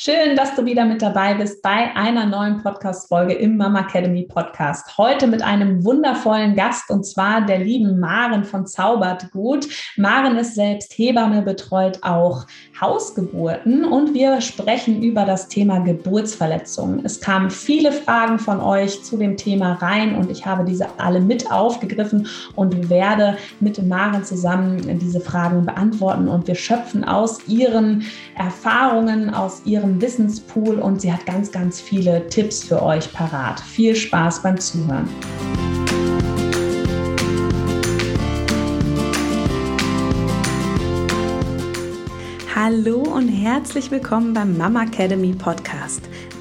Schön, dass du wieder mit dabei bist bei einer neuen Podcast-Folge im Mama Academy Podcast. Heute mit einem wundervollen Gast und zwar der lieben Maren von Zaubert Gut. Maren ist selbst Hebamme, betreut auch Hausgeburten und wir sprechen über das Thema Geburtsverletzungen. Es kamen viele Fragen von euch zu dem Thema rein und ich habe diese alle mit aufgegriffen und werde mit Maren zusammen diese Fragen beantworten und wir schöpfen aus ihren Erfahrungen, aus ihren ihrem Wissenspool und sie hat ganz, ganz viele Tipps für euch parat. Viel Spaß beim Zuhören. Hallo und herzlich willkommen beim Mama Academy Podcast,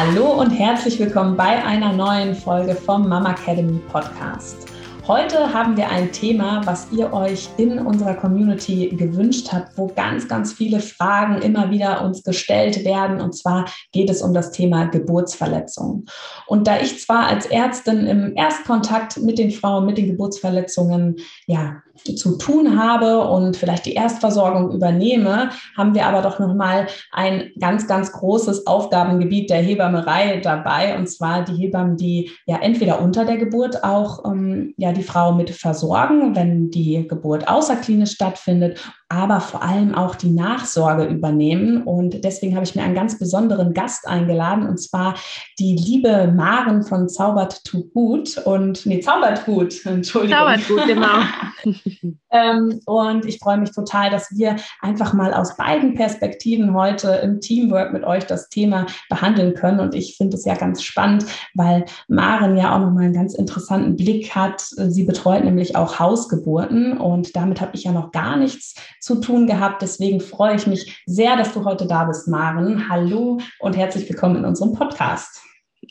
Hallo und herzlich willkommen bei einer neuen Folge vom Mama Academy Podcast. Heute haben wir ein Thema, was ihr euch in unserer Community gewünscht habt, wo ganz, ganz viele Fragen immer wieder uns gestellt werden. Und zwar geht es um das Thema Geburtsverletzungen. Und da ich zwar als Ärztin im Erstkontakt mit den Frauen mit den Geburtsverletzungen ja zu tun habe und vielleicht die Erstversorgung übernehme, haben wir aber doch nochmal ein ganz, ganz großes Aufgabengebiet der Hebammerei dabei. Und zwar die Hebammen, die ja entweder unter der Geburt auch ähm, ja, die Frau mit versorgen, wenn die Geburt außerklinisch stattfindet aber vor allem auch die Nachsorge übernehmen. Und deswegen habe ich mir einen ganz besonderen Gast eingeladen, und zwar die liebe Maren von Zaubert to Gut. Und nee, Zaubert Gut, Entschuldigung. Zaubert Gut, genau. ähm, und ich freue mich total, dass wir einfach mal aus beiden Perspektiven heute im Teamwork mit euch das Thema behandeln können. Und ich finde es ja ganz spannend, weil Maren ja auch nochmal einen ganz interessanten Blick hat. Sie betreut nämlich auch Hausgeburten und damit habe ich ja noch gar nichts zu tun gehabt. Deswegen freue ich mich sehr, dass du heute da bist, Maren. Hallo und herzlich willkommen in unserem Podcast.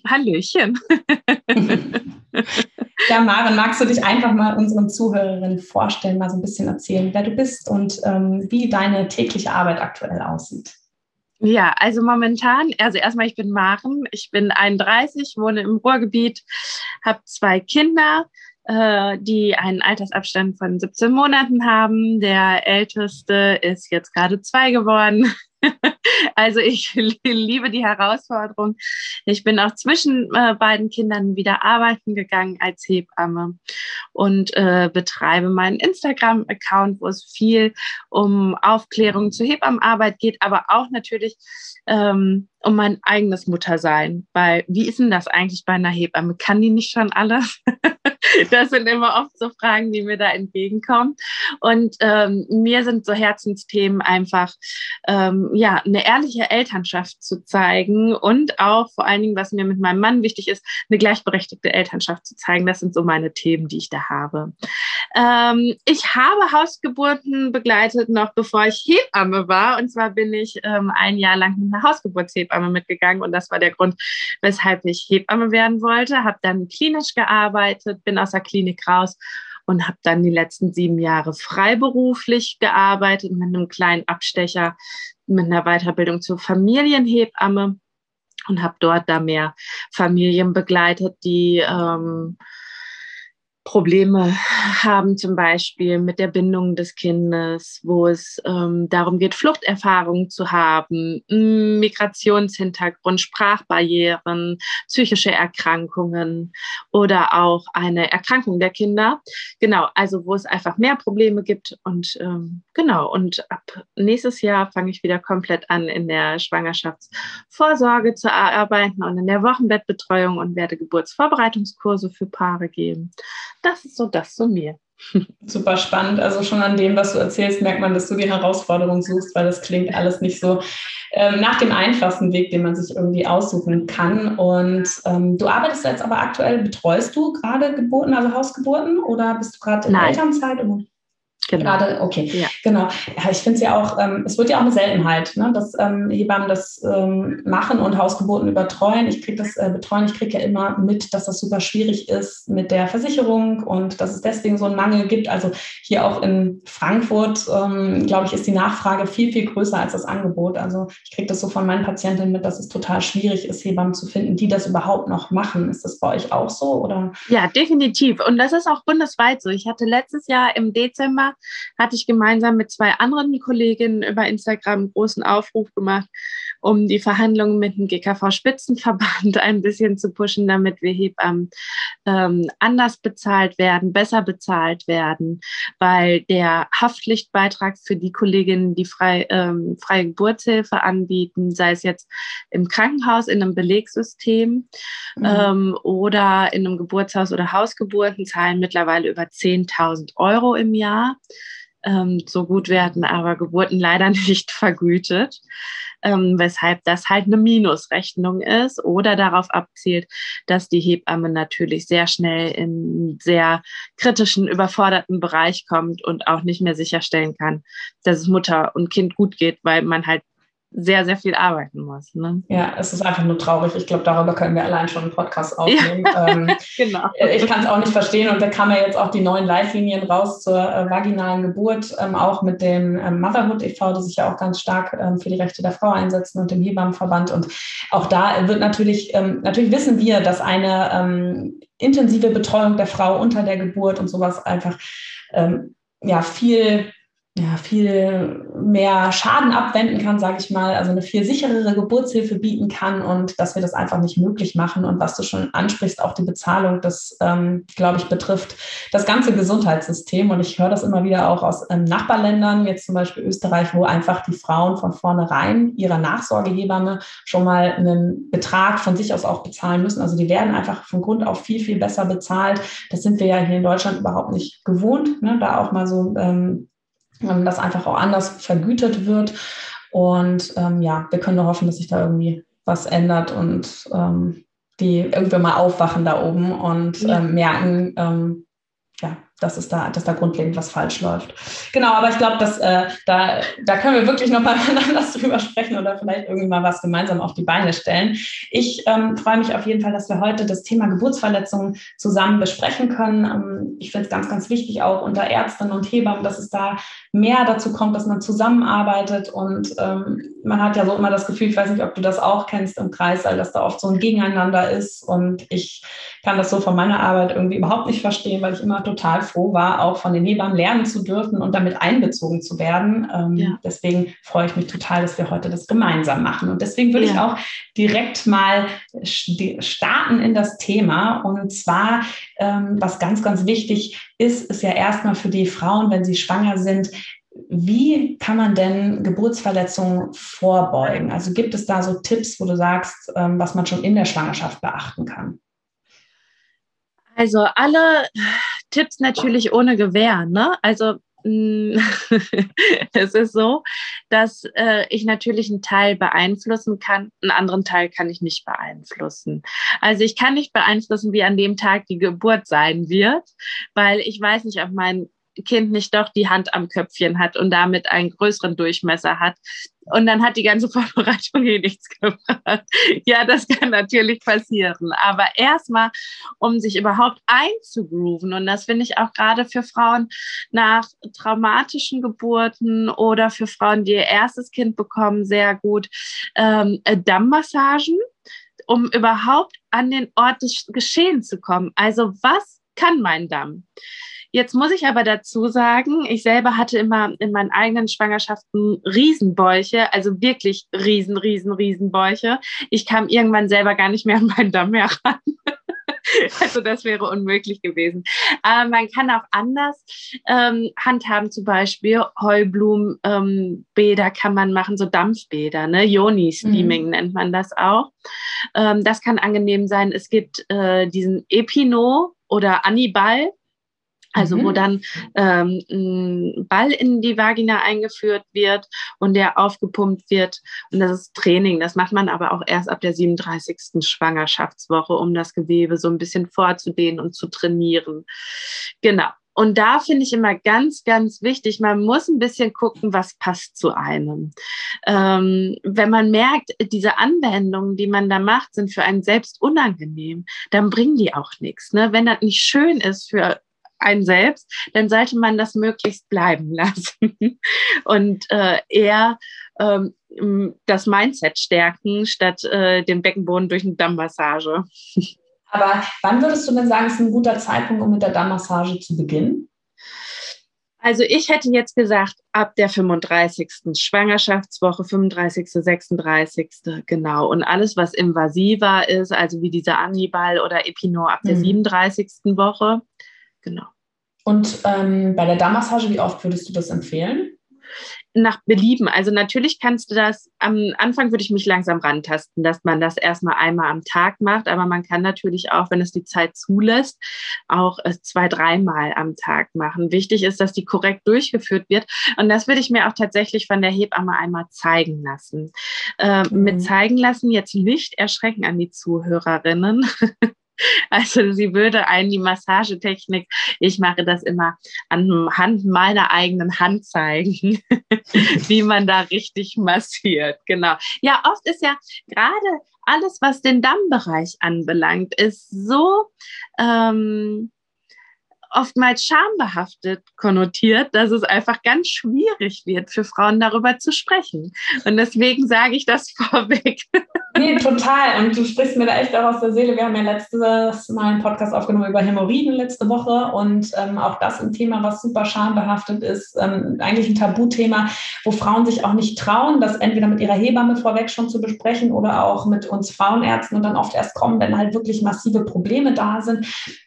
Hallöchen. ja, Maren, magst du dich einfach mal unseren Zuhörerinnen vorstellen, mal so ein bisschen erzählen, wer du bist und ähm, wie deine tägliche Arbeit aktuell aussieht? Ja, also momentan, also erstmal, ich bin Maren, ich bin 31, wohne im Ruhrgebiet, habe zwei Kinder, äh, die einen Altersabstand von 17 Monaten haben. Der älteste ist jetzt gerade zwei geworden. also ich liebe die Herausforderung. Ich bin auch zwischen äh, beiden Kindern wieder arbeiten gegangen als Hebamme und äh, betreibe meinen Instagram-Account, wo es viel um Aufklärung zur Hebammenarbeit geht, aber auch natürlich ähm, um mein eigenes Muttersein. Weil wie ist denn das eigentlich bei einer Hebamme? Kann die nicht schon alles? das sind immer oft so Fragen, die mir da entgegenkommen. Und ähm, mir sind so Herzensthemen einfach, ähm, ja, eine ehrliche Elternschaft zu zeigen und auch vor allen Dingen, was mir mit meinem Mann wichtig ist, eine gleichberechtigte Elternschaft zu zeigen. Das sind so meine Themen, die ich da habe. Ähm, ich habe Hausgeburten begleitet, noch bevor ich Hebamme war. Und zwar bin ich ähm, ein Jahr lang mit einer Hausgeburtshebamme mitgegangen. Und das war der Grund, weshalb ich Hebamme werden wollte. Habe dann klinisch gearbeitet, bin aus der Klinik raus und habe dann die letzten sieben Jahre freiberuflich gearbeitet mit einem kleinen Abstecher mit einer Weiterbildung zur Familienhebamme und habe dort da mehr Familien begleitet, die ähm, Probleme haben, zum Beispiel mit der Bindung des Kindes, wo es ähm, darum geht, Fluchterfahrungen zu haben, Migrationshintergrund, Sprachbarrieren, psychische Erkrankungen oder auch eine Erkrankung der Kinder. Genau, also wo es einfach mehr Probleme gibt. Und ähm, genau, und ab nächstes Jahr fange ich wieder komplett an, in der Schwangerschaftsvorsorge zu arbeiten und in der Wochenbettbetreuung und werde Geburtsvorbereitungskurse für Paare geben das ist so das zu mir. Super spannend. Also schon an dem, was du erzählst, merkt man, dass du die Herausforderung suchst, weil das klingt alles nicht so ähm, nach dem einfachsten Weg, den man sich irgendwie aussuchen kann. Und ähm, du arbeitest jetzt aber aktuell, betreust du gerade Geburten, also Hausgeburten oder bist du gerade in Nein. Elternzeit? Oder? Genau. Gerade, okay, ja. genau. Ja, ich finde es ja auch, ähm, es wird ja auch eine Seltenheit, ne, dass ähm, Hebammen das ähm, machen und Hausgeburten übertreuen. Ich kriege das äh, betreuen, ich kriege ja immer mit, dass das super schwierig ist mit der Versicherung und dass es deswegen so einen Mangel gibt. Also hier auch in Frankfurt, ähm, glaube ich, ist die Nachfrage viel, viel größer als das Angebot. Also ich kriege das so von meinen Patientinnen mit, dass es total schwierig ist, Hebammen zu finden, die das überhaupt noch machen. Ist das bei euch auch so? Oder? Ja, definitiv. Und das ist auch bundesweit so. Ich hatte letztes Jahr im Dezember hatte ich gemeinsam mit zwei anderen Kolleginnen über Instagram einen großen Aufruf gemacht, um die Verhandlungen mit dem GKV-Spitzenverband ein bisschen zu pushen, damit wir Hebammen ähm, anders bezahlt werden, besser bezahlt werden, weil der Haftpflichtbeitrag für die Kolleginnen, die frei, ähm, freie Geburtshilfe anbieten, sei es jetzt im Krankenhaus, in einem Belegsystem mhm. ähm, oder in einem Geburtshaus oder Hausgeburten, zahlen mittlerweile über 10.000 Euro im Jahr. Ähm, so gut werden aber Geburten leider nicht vergütet. Ähm, weshalb das halt eine Minusrechnung ist oder darauf abzielt, dass die Hebamme natürlich sehr schnell in einen sehr kritischen, überforderten Bereich kommt und auch nicht mehr sicherstellen kann, dass es Mutter und Kind gut geht, weil man halt sehr, sehr viel arbeiten muss. Ne? Ja, es ist einfach nur traurig. Ich glaube, darüber können wir allein schon einen Podcast aufnehmen. Ja, ähm, genau. Äh, ich kann es auch nicht verstehen und da kamen ja jetzt auch die neuen Leitlinien raus zur äh, vaginalen Geburt, ähm, auch mit dem ähm, Motherhood e.V., die sich ja auch ganz stark ähm, für die Rechte der Frau einsetzen und dem Hebammenverband. Und auch da wird natürlich, ähm, natürlich wissen wir, dass eine ähm, intensive Betreuung der Frau unter der Geburt und sowas einfach ja viel ja, viel mehr Schaden abwenden kann, sage ich mal, also eine viel sicherere Geburtshilfe bieten kann und dass wir das einfach nicht möglich machen. Und was du schon ansprichst, auch die Bezahlung, das, ähm, glaube ich, betrifft das ganze Gesundheitssystem. Und ich höre das immer wieder auch aus ähm, Nachbarländern, jetzt zum Beispiel Österreich, wo einfach die Frauen von vornherein ihrer Nachsorgehebamme schon mal einen Betrag von sich aus auch bezahlen müssen. Also die werden einfach von Grund auf viel, viel besser bezahlt. Das sind wir ja hier in Deutschland überhaupt nicht gewohnt, ne? da auch mal so ähm, ähm, das einfach auch anders vergütet wird. Und ähm, ja, wir können nur hoffen, dass sich da irgendwie was ändert und ähm, die irgendwann mal aufwachen da oben und ja. ähm, merken, ähm, ja, dass es da, dass da grundlegend was falsch läuft. Genau, aber ich glaube, dass äh, da, da können wir wirklich noch mal anders drüber sprechen oder vielleicht irgendwie mal was gemeinsam auf die Beine stellen. Ich ähm, freue mich auf jeden Fall, dass wir heute das Thema Geburtsverletzungen zusammen besprechen können. Ähm, ich finde es ganz, ganz wichtig auch unter Ärztinnen und Hebammen, dass es da mehr dazu kommt, dass man zusammenarbeitet und ähm, man hat ja so immer das Gefühl, ich weiß nicht, ob du das auch kennst im Kreis, dass da oft so ein Gegeneinander ist und ich kann das so von meiner Arbeit irgendwie überhaupt nicht verstehen, weil ich immer total froh war, auch von den Hebammen lernen zu dürfen und damit einbezogen zu werden. Ähm, ja. Deswegen freue ich mich total, dass wir heute das gemeinsam machen. Und deswegen würde ja. ich auch direkt mal starten in das Thema. Und zwar, ähm, was ganz, ganz wichtig ist, ist ja erstmal für die Frauen, wenn sie schwanger sind, wie kann man denn Geburtsverletzungen vorbeugen? Also gibt es da so Tipps, wo du sagst, ähm, was man schon in der Schwangerschaft beachten kann? Also alle Tipps natürlich ohne Gewähr. Ne? Also mm, es ist so, dass äh, ich natürlich einen Teil beeinflussen kann, einen anderen Teil kann ich nicht beeinflussen. Also ich kann nicht beeinflussen, wie an dem Tag die Geburt sein wird, weil ich weiß nicht, ob mein Kind nicht doch die Hand am Köpfchen hat und damit einen größeren Durchmesser hat. Und dann hat die ganze Vorbereitung hier nichts gebracht. Ja, das kann natürlich passieren. Aber erstmal, um sich überhaupt einzugrooven, und das finde ich auch gerade für Frauen nach traumatischen Geburten oder für Frauen, die ihr erstes Kind bekommen, sehr gut, ähm, Dammmassagen, um überhaupt an den Ort des Geschehens zu kommen. Also was kann mein Damm? Jetzt muss ich aber dazu sagen, ich selber hatte immer in meinen eigenen Schwangerschaften Riesenbäuche, also wirklich riesen, riesen, Riesenbäuche. Ich kam irgendwann selber gar nicht mehr an meinen Damm heran. Also das wäre unmöglich gewesen. Aber man kann auch anders ähm, handhaben, zum Beispiel Heublumenbäder ähm, kann man machen, so Dampfbäder, ne? Yoni-Steaming mhm. nennt man das auch. Ähm, das kann angenehm sein. Es gibt äh, diesen Epino oder Annibal also mhm. wo dann ähm, ein Ball in die Vagina eingeführt wird und der aufgepumpt wird. Und das ist Training. Das macht man aber auch erst ab der 37. Schwangerschaftswoche, um das Gewebe so ein bisschen vorzudehnen und zu trainieren. Genau. und da finde ich immer ganz, ganz wichtig, man muss ein bisschen gucken, was passt zu einem. Ähm, wenn man merkt, diese Anwendungen, die man da macht, sind für einen selbst unangenehm, dann bringen die auch nichts. Ne? Wenn das nicht schön ist für einen selbst, dann sollte man das möglichst bleiben lassen und äh, eher ähm, das Mindset stärken, statt äh, den Beckenboden durch eine Dammmassage. Aber wann würdest du denn sagen, ist ein guter Zeitpunkt, um mit der Dammmassage zu beginnen? Also ich hätte jetzt gesagt, ab der 35. Schwangerschaftswoche, 35., 36. genau. Und alles, was invasiver ist, also wie dieser Annibal oder Epinor ab der mhm. 37. Woche, genau. Und ähm, bei der Dammmassage, wie oft würdest du das empfehlen? nach Belieben. Also natürlich kannst du das, am Anfang würde ich mich langsam rantasten, dass man das erstmal einmal am Tag macht, aber man kann natürlich auch, wenn es die Zeit zulässt, auch zwei, dreimal am Tag machen. Wichtig ist, dass die korrekt durchgeführt wird und das würde ich mir auch tatsächlich von der Hebamme einmal zeigen lassen. Äh, mhm. Mit zeigen lassen jetzt nicht erschrecken an die Zuhörerinnen. Also sie würde einen die Massagetechnik, ich mache das immer anhand meiner eigenen Hand zeigen, wie man da richtig massiert. Genau. Ja, oft ist ja gerade alles, was den Dammbereich anbelangt, ist so ähm, oftmals schambehaftet konnotiert, dass es einfach ganz schwierig wird für Frauen darüber zu sprechen. Und deswegen sage ich das vorweg. Nee, total. Und du sprichst mir da echt auch aus der Seele. Wir haben ja letztes Mal einen Podcast aufgenommen über Hämorrhoiden letzte Woche und ähm, auch das ein Thema, was super schambehaftet ist. Ähm, eigentlich ein Tabuthema, wo Frauen sich auch nicht trauen, das entweder mit ihrer Hebamme vorweg schon zu besprechen oder auch mit uns Frauenärzten und dann oft erst kommen, wenn halt wirklich massive Probleme da sind.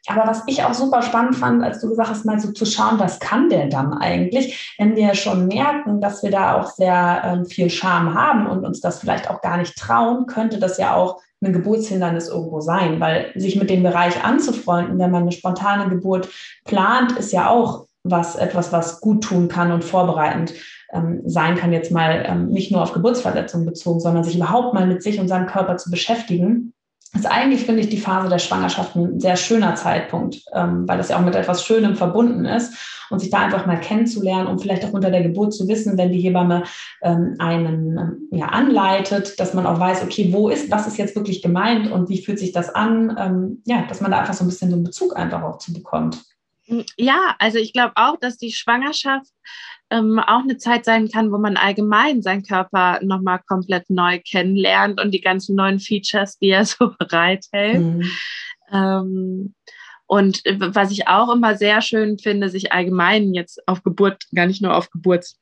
Aber was ich auch super spannend fand, als du gesagt hast, mal so zu schauen, was kann der dann eigentlich, wenn wir schon merken, dass wir da auch sehr ähm, viel Scham haben und uns das vielleicht auch gar nicht trauen, könnte das ja auch ein Geburtshindernis irgendwo sein, weil sich mit dem Bereich anzufreunden, wenn man eine spontane Geburt plant, ist ja auch was, etwas, was gut tun kann und vorbereitend ähm, sein kann, jetzt mal ähm, nicht nur auf Geburtsverletzungen bezogen, sondern sich überhaupt mal mit sich und seinem Körper zu beschäftigen ist eigentlich, finde ich, die Phase der Schwangerschaft ein sehr schöner Zeitpunkt, ähm, weil das ja auch mit etwas Schönem verbunden ist und sich da einfach mal kennenzulernen und vielleicht auch unter der Geburt zu wissen, wenn die Hebamme ähm, einen ähm, ja, anleitet, dass man auch weiß, okay, wo ist, was ist jetzt wirklich gemeint und wie fühlt sich das an? Ähm, ja, dass man da einfach so ein bisschen so einen Bezug einfach auch zu bekommt. Ja, also ich glaube auch, dass die Schwangerschaft ähm, auch eine Zeit sein kann, wo man allgemein seinen Körper nochmal komplett neu kennenlernt und die ganzen neuen Features, die er so bereithält. Mhm. Ähm, und was ich auch immer sehr schön finde, sich allgemein jetzt auf Geburt, gar nicht nur auf Geburts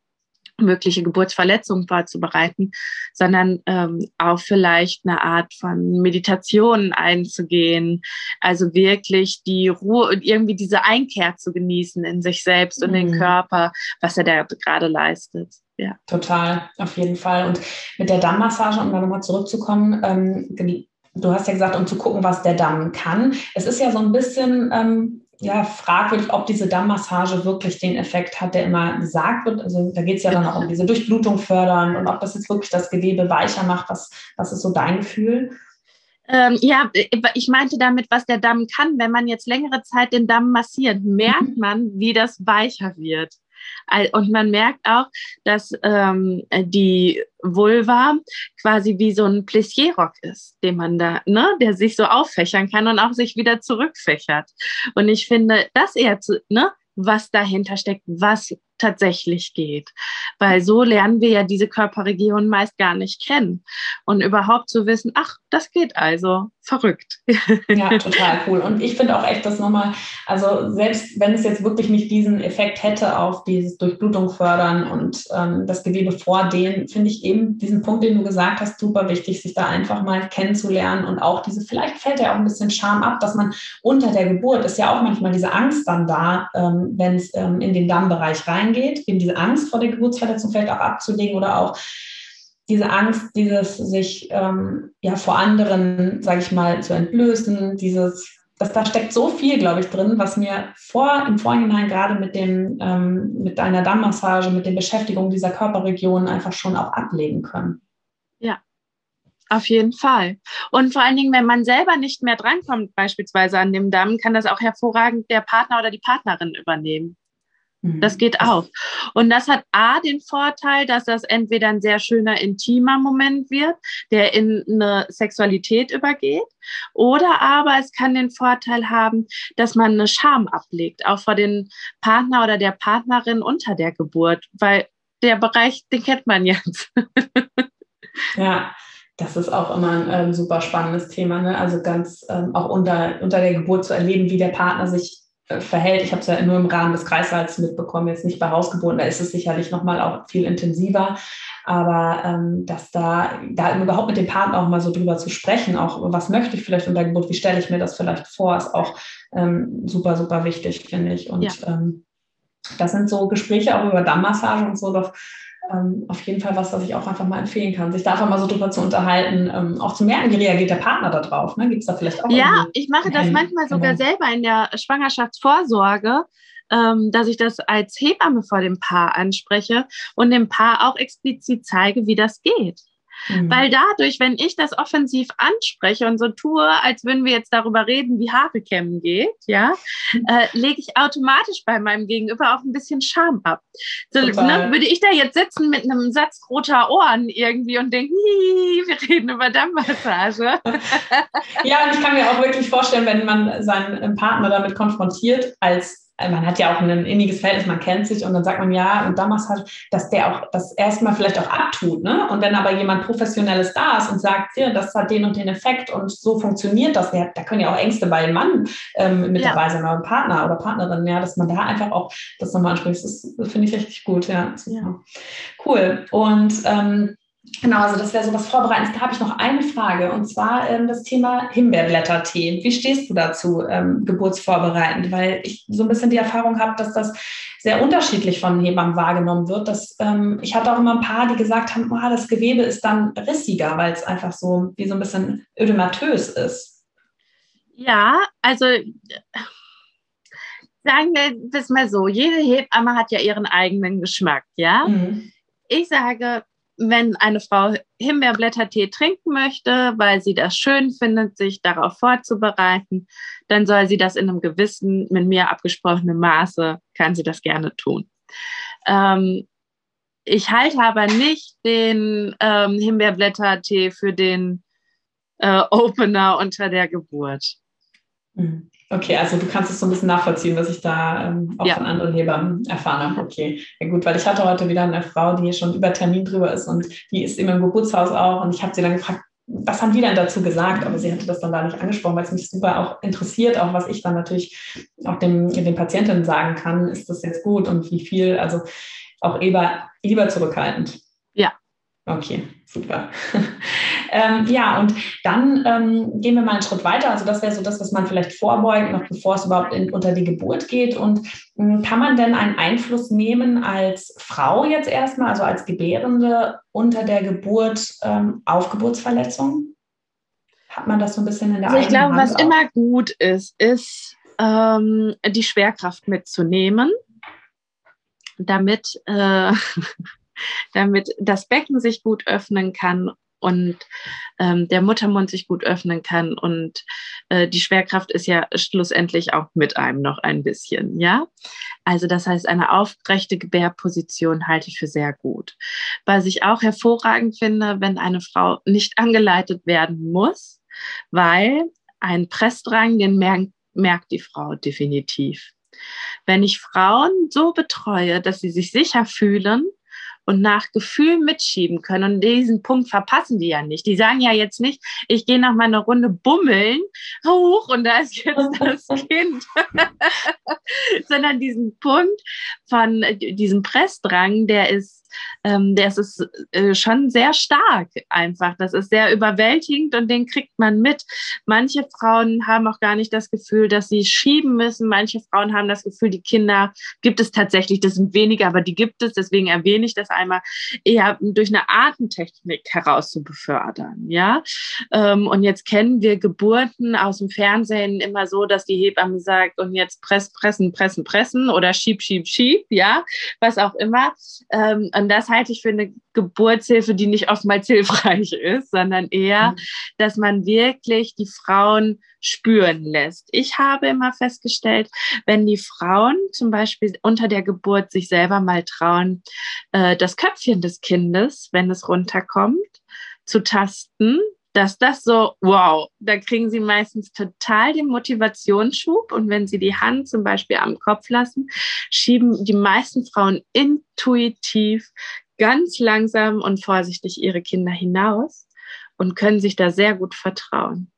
mögliche Geburtsverletzungen vorzubereiten, sondern ähm, auch vielleicht eine Art von Meditation einzugehen, also wirklich die Ruhe und irgendwie diese Einkehr zu genießen in sich selbst und mhm. den Körper, was er da gerade leistet. Ja. Total, auf jeden Fall. Und mit der Dammmassage, um da nochmal zurückzukommen, ähm, du hast ja gesagt, um zu gucken, was der Damm kann. Es ist ja so ein bisschen ähm, ja, fragwürdig, ob diese Dammmassage wirklich den Effekt hat, der immer gesagt wird. Also da geht es ja dann auch um diese Durchblutung fördern und ob das jetzt wirklich das Gewebe weicher macht. Was, was ist so dein Gefühl? Ähm, ja, ich meinte damit, was der Damm kann. Wenn man jetzt längere Zeit den Damm massiert, merkt mhm. man, wie das weicher wird. Und man merkt auch, dass ähm, die Vulva quasi wie so ein Plissierrock ist, den man da, ne, der sich so auffächern kann und auch sich wieder zurückfächert. Und ich finde, das eher zu, ne, was dahinter steckt, was tatsächlich geht. Weil so lernen wir ja diese Körperregion meist gar nicht kennen. Und überhaupt zu wissen, ach, das geht also. Verrückt. Ja, total cool. Und ich finde auch echt das nochmal, also selbst wenn es jetzt wirklich nicht diesen Effekt hätte auf dieses Durchblutung fördern und ähm, das Gewebe vordehnen, finde ich eben diesen Punkt, den du gesagt hast, super wichtig, sich da einfach mal kennenzulernen und auch diese, vielleicht fällt ja auch ein bisschen Scham ab, dass man unter der Geburt ist ja auch manchmal diese Angst dann da, ähm, wenn es ähm, in den Dammbereich rein reingeht, eben diese Angst vor der Geburtsverletzung vielleicht auch abzulegen oder auch diese Angst, dieses sich ähm, ja vor anderen, sage ich mal, zu entblößen, dieses, das, da steckt so viel, glaube ich, drin, was mir vor im Vorhinein gerade mit dem ähm, mit einer Dammmassage, mit den Beschäftigungen dieser Körperregionen einfach schon auch ablegen können. Ja, Auf jeden Fall. Und vor allen Dingen, wenn man selber nicht mehr drankommt, beispielsweise an dem Damm, kann das auch hervorragend der Partner oder die Partnerin übernehmen. Mhm. Das geht auch. Und das hat A den Vorteil, dass das entweder ein sehr schöner, intimer Moment wird, der in eine Sexualität übergeht, oder aber es kann den Vorteil haben, dass man eine Scham ablegt, auch vor den Partner oder der Partnerin unter der Geburt, weil der Bereich, den kennt man jetzt. ja. Das ist auch immer ein ähm, super spannendes Thema, ne? also ganz ähm, auch unter, unter der Geburt zu erleben, wie der Partner sich verhält. Ich habe es ja nur im Rahmen des Kreißsaals mitbekommen, jetzt nicht bei Hausgeburten, da ist es sicherlich nochmal auch viel intensiver. Aber ähm, dass da, da überhaupt mit dem Partner auch mal so drüber zu sprechen, auch was möchte ich vielleicht unter Geburt, wie stelle ich mir das vielleicht vor, ist auch ähm, super, super wichtig, finde ich. Und ja. ähm, das sind so Gespräche auch über Dammmassage und so doch ähm, auf jeden Fall was, was ich auch einfach mal empfehlen kann, sich da einfach mal so drüber zu unterhalten, ähm, auch zu merken, wie reagiert der Partner da drauf. Ne? Gibt es da vielleicht auch? Ja, ich mache das manchmal sogar genau. selber in der Schwangerschaftsvorsorge. Ähm, dass ich das als Hebamme vor dem Paar anspreche und dem Paar auch explizit zeige, wie das geht. Mhm. Weil dadurch, wenn ich das offensiv anspreche und so tue, als würden wir jetzt darüber reden, wie Haare kämmen geht, ja, mhm. äh, lege ich automatisch bei meinem Gegenüber auch ein bisschen Scham ab. So, ne, würde ich da jetzt sitzen mit einem Satz roter Ohren irgendwie und denken, wir reden über Dammmassage. ja, und ich kann mir auch wirklich vorstellen, wenn man seinen Partner damit konfrontiert, als man hat ja auch ein inniges Verhältnis, man kennt sich und dann sagt man ja und damals hat, dass der auch das erstmal vielleicht auch abtut, ne? Und wenn aber jemand Professionelles da ist und sagt, ja, das hat den und den Effekt und so funktioniert das, ja, da können ja auch Ängste bei dem Mann ähm, mit ja. dabei sein oder Partner oder Partnerin, ja, dass man da einfach auch das nochmal anspricht, das, das finde ich richtig gut, ja. ja. Cool. Und ähm, Genau, also das wäre so was Vorbereitendes. Da habe ich noch eine Frage und zwar ähm, das Thema Himbeerblättertee. Wie stehst du dazu, ähm, geburtsvorbereitend? Weil ich so ein bisschen die Erfahrung habe, dass das sehr unterschiedlich von Hebammen wahrgenommen wird. Dass, ähm, ich hatte auch immer ein paar, die gesagt haben, oh, das Gewebe ist dann rissiger, weil es einfach so wie so ein bisschen ödematös ist. Ja, also sagen wir das mal so, jede Hebamme hat ja ihren eigenen Geschmack, ja. Mhm. Ich sage, wenn eine Frau Himbeerblättertee trinken möchte, weil sie das schön findet, sich darauf vorzubereiten, dann soll sie das in einem gewissen, mit mir abgesprochenen Maße, kann sie das gerne tun. Ähm, ich halte aber nicht den ähm, Himbeerblättertee für den äh, Opener unter der Geburt. Mhm. Okay, also du kannst es so ein bisschen nachvollziehen, was ich da ähm, auch ja. von anderen Hebammen erfahren habe. Okay, ja gut, weil ich hatte heute wieder eine Frau, die schon über Termin drüber ist und die ist immer im Geburtshaus auch und ich habe sie dann gefragt, was haben die denn dazu gesagt? Aber sie hatte das dann da nicht angesprochen, weil es mich super auch interessiert, auch was ich dann natürlich auch dem, den Patientinnen sagen kann, ist das jetzt gut und wie viel, also auch lieber, lieber zurückhaltend. Okay, super. Ähm, ja, und dann ähm, gehen wir mal einen Schritt weiter. Also das wäre so das, was man vielleicht vorbeugt, noch bevor es überhaupt in, unter die Geburt geht. Und ähm, kann man denn einen Einfluss nehmen als Frau jetzt erstmal, also als Gebärende unter der Geburt ähm, auf Geburtsverletzungen? Hat man das so ein bisschen in der Also ich glaube, was auch? immer gut ist, ist ähm, die Schwerkraft mitzunehmen, damit äh, damit das Becken sich gut öffnen kann und ähm, der Muttermund sich gut öffnen kann. Und äh, die Schwerkraft ist ja schlussendlich auch mit einem noch ein bisschen, ja. Also das heißt, eine aufrechte Gebärposition halte ich für sehr gut. Was ich auch hervorragend finde, wenn eine Frau nicht angeleitet werden muss, weil ein Pressdrang, den merkt, merkt die Frau definitiv. Wenn ich Frauen so betreue, dass sie sich sicher fühlen, und nach Gefühl mitschieben können. Und diesen Punkt verpassen die ja nicht. Die sagen ja jetzt nicht, ich gehe noch mal eine Runde bummeln, hoch und da ist jetzt das Kind. Sondern diesen Punkt von diesem Pressdrang, der ist ähm, der ist äh, schon sehr stark einfach. Das ist sehr überwältigend und den kriegt man mit. Manche Frauen haben auch gar nicht das Gefühl, dass sie schieben müssen. Manche Frauen haben das Gefühl, die Kinder gibt es tatsächlich, das sind wenige, aber die gibt es, deswegen erwähne ich das einmal, eher durch eine Atemtechnik heraus zu befördern. Ja? Ähm, und jetzt kennen wir Geburten aus dem Fernsehen immer so, dass die Hebamme sagt, und jetzt press, pressen, pressen, pressen oder schieb, schieb, schieb, ja, was auch immer. Ähm, Und das halte ich für eine Geburtshilfe, die nicht oftmals hilfreich ist, sondern eher, mhm. dass man wirklich die Frauen spüren lässt. Ich habe immer festgestellt, wenn die Frauen zum Beispiel unter der Geburt sich selber mal trauen, äh, das Köpfchen des Kindes, wenn es runterkommt, zu tasten, dass das so, wow, da kriegen sie meistens total den Motivationsschub. Und wenn sie die Hand zum Beispiel am Kopf lassen, schieben die meisten Frauen intuitiv ganz langsam und vorsichtig ihre Kinder hinaus und können sich da sehr gut vertrauen.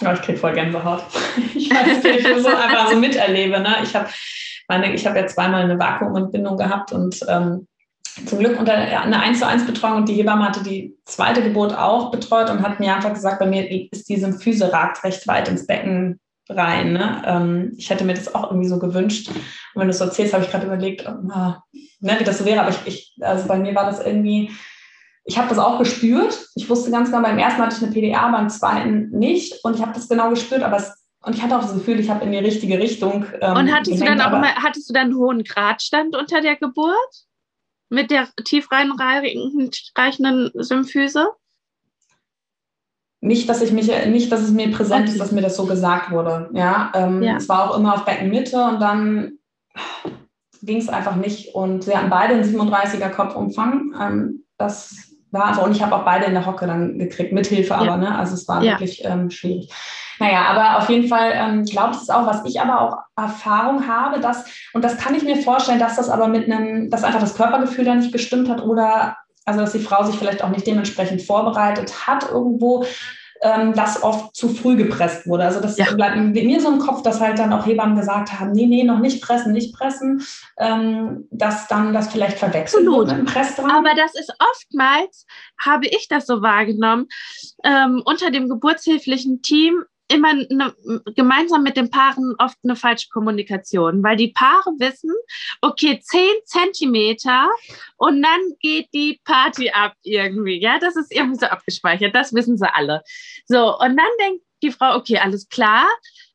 Ja, ich kriege voll Gänsehaut. Ich weiß nicht, ich so einfach so miterlebe. Ne? Ich habe ich ja zweimal eine Vakuumentbindung gehabt und ähm, zum Glück unter eine 1 zu 1 Betreuung und die Hebamme hatte die zweite Geburt auch betreut und hat mir einfach gesagt, bei mir ist diese Symphyse ragt recht weit ins Becken rein. Ne? Ähm, ich hätte mir das auch irgendwie so gewünscht. Und wenn du es so erzählst, habe ich gerade überlegt, ne, wie das so wäre. Aber ich, ich, also bei mir war das irgendwie, ich habe das auch gespürt. Ich wusste ganz genau, beim ersten hatte ich eine PDA, beim zweiten nicht. Und ich habe das genau gespürt, aber es und ich hatte auch das Gefühl, ich habe in die richtige Richtung. Ähm, und hattest gehängt, du dann auch immer, hattest du dann einen hohen Gradstand unter der Geburt? Mit der tiefreichenden Symphyse? Nicht, dass ich mich, nicht, dass es mir präsent okay. ist, dass mir das so gesagt wurde. Ja, ähm, ja. es war auch immer auf Beckenmitte und dann ging es einfach nicht. Und sie hatten beide einen 37er Kopfumfang. Ähm, das war einfach, und ich habe auch beide in der Hocke dann gekriegt, mit Hilfe aber, ja. ne? Also es war ja. wirklich ähm, schwierig. Naja, aber auf jeden Fall ähm, glaube ich es auch, was ich aber auch Erfahrung habe, dass, und das kann ich mir vorstellen, dass das aber mit einem, dass einfach das Körpergefühl da nicht gestimmt hat oder also dass die Frau sich vielleicht auch nicht dementsprechend vorbereitet hat irgendwo, ähm, das oft zu früh gepresst wurde. Also das ja. bleibt mir so im Kopf, dass halt dann auch Hebammen gesagt haben, nee, nee, noch nicht pressen, nicht pressen, ähm, dass dann das vielleicht verwechselt Absolut. wurde im Pressdrang. Aber das ist oftmals, habe ich das so wahrgenommen, ähm, unter dem geburtshilflichen Team immer eine, gemeinsam mit den Paaren oft eine falsche Kommunikation, weil die Paare wissen, okay, zehn Zentimeter und dann geht die Party ab irgendwie. Ja, das ist irgendwie so abgespeichert. Das wissen sie alle. So, und dann denkt die Frau, okay, alles klar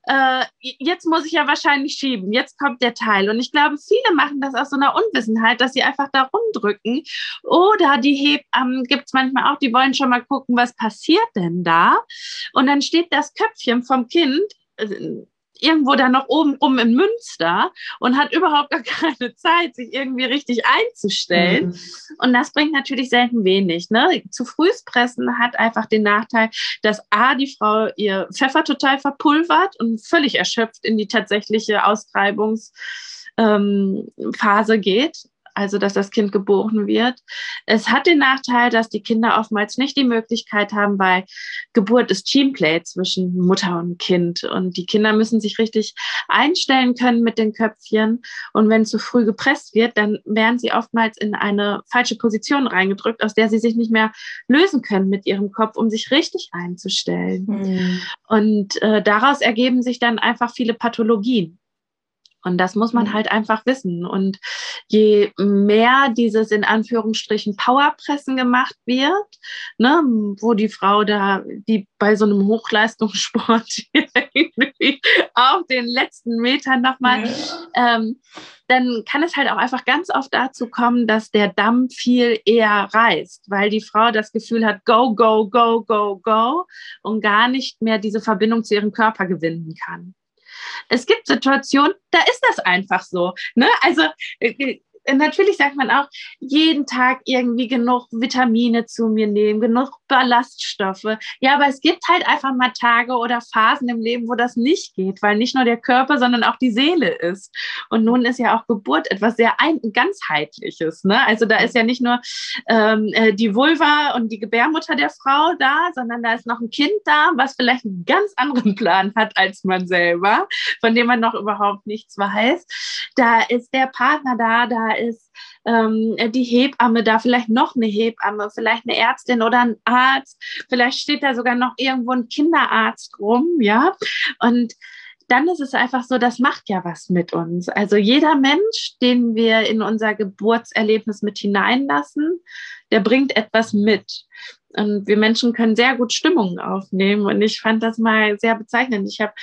äh, jetzt muss ich ja wahrscheinlich schieben, jetzt kommt der Teil. Und ich glaube, viele machen das aus so einer Unwissenheit, dass sie einfach da rumdrücken. Oder die Hebammen gibt es manchmal auch, die wollen schon mal gucken, was passiert denn da. Und dann steht das Köpfchen vom Kind äh, irgendwo da noch oben rum in Münster und hat überhaupt gar keine Zeit, sich irgendwie richtig einzustellen. Mhm. Und das bringt natürlich selten wenig. Ne? Zu frühes Pressen hat einfach den Nachteil, dass A, die Frau ihr Pfeffer total verpulvert und völlig erschöpft in die tatsächliche Austreibungsphase ähm, geht also dass das Kind geboren wird. Es hat den Nachteil, dass die Kinder oftmals nicht die Möglichkeit haben, bei Geburt ist Teamplay zwischen Mutter und Kind. Und die Kinder müssen sich richtig einstellen können mit den Köpfchen. Und wenn zu früh gepresst wird, dann werden sie oftmals in eine falsche Position reingedrückt, aus der sie sich nicht mehr lösen können mit ihrem Kopf, um sich richtig einzustellen. Mhm. Und äh, daraus ergeben sich dann einfach viele Pathologien. Und das muss man mhm. halt einfach wissen. Und je mehr dieses in Anführungsstrichen Powerpressen gemacht wird, ne, wo die Frau da, die bei so einem Hochleistungssport auf den letzten Metern nochmal, ja. ähm, dann kann es halt auch einfach ganz oft dazu kommen, dass der Damm viel eher reißt, weil die Frau das Gefühl hat, go, go, go, go, go und gar nicht mehr diese Verbindung zu ihrem Körper gewinnen kann. Es gibt Situationen, da ist das einfach so. Ne? Also äh, natürlich sagt man auch, jeden Tag irgendwie genug Vitamine zu mir nehmen, genug Ballaststoffe. Ja, aber es gibt halt einfach mal Tage oder Phasen im Leben, wo das nicht geht, weil nicht nur der Körper, sondern auch die Seele ist. Und nun ist ja auch Geburt etwas sehr ein ganzheitliches. Ne? Also da ist ja nicht nur ähm, äh, die Vulva und die Gebärmutter der Frau da, sondern da ist noch ein Kind da, was vielleicht einen ganz anderen Plan hat als man selber, von dem man noch überhaupt nichts weiß. Da ist der Partner da, da ist ähm, die Hebamme da, vielleicht noch eine Hebamme, vielleicht eine Ärztin oder ein Arzt, vielleicht steht da sogar noch irgendwo ein Kinderarzt rum, ja. Und dann ist es einfach so, das macht ja was mit uns. Also jeder Mensch, den wir in unser Geburtserlebnis mit hineinlassen, der bringt etwas mit. Und wir Menschen können sehr gut Stimmungen aufnehmen. Und ich fand das mal sehr bezeichnend. Ich habe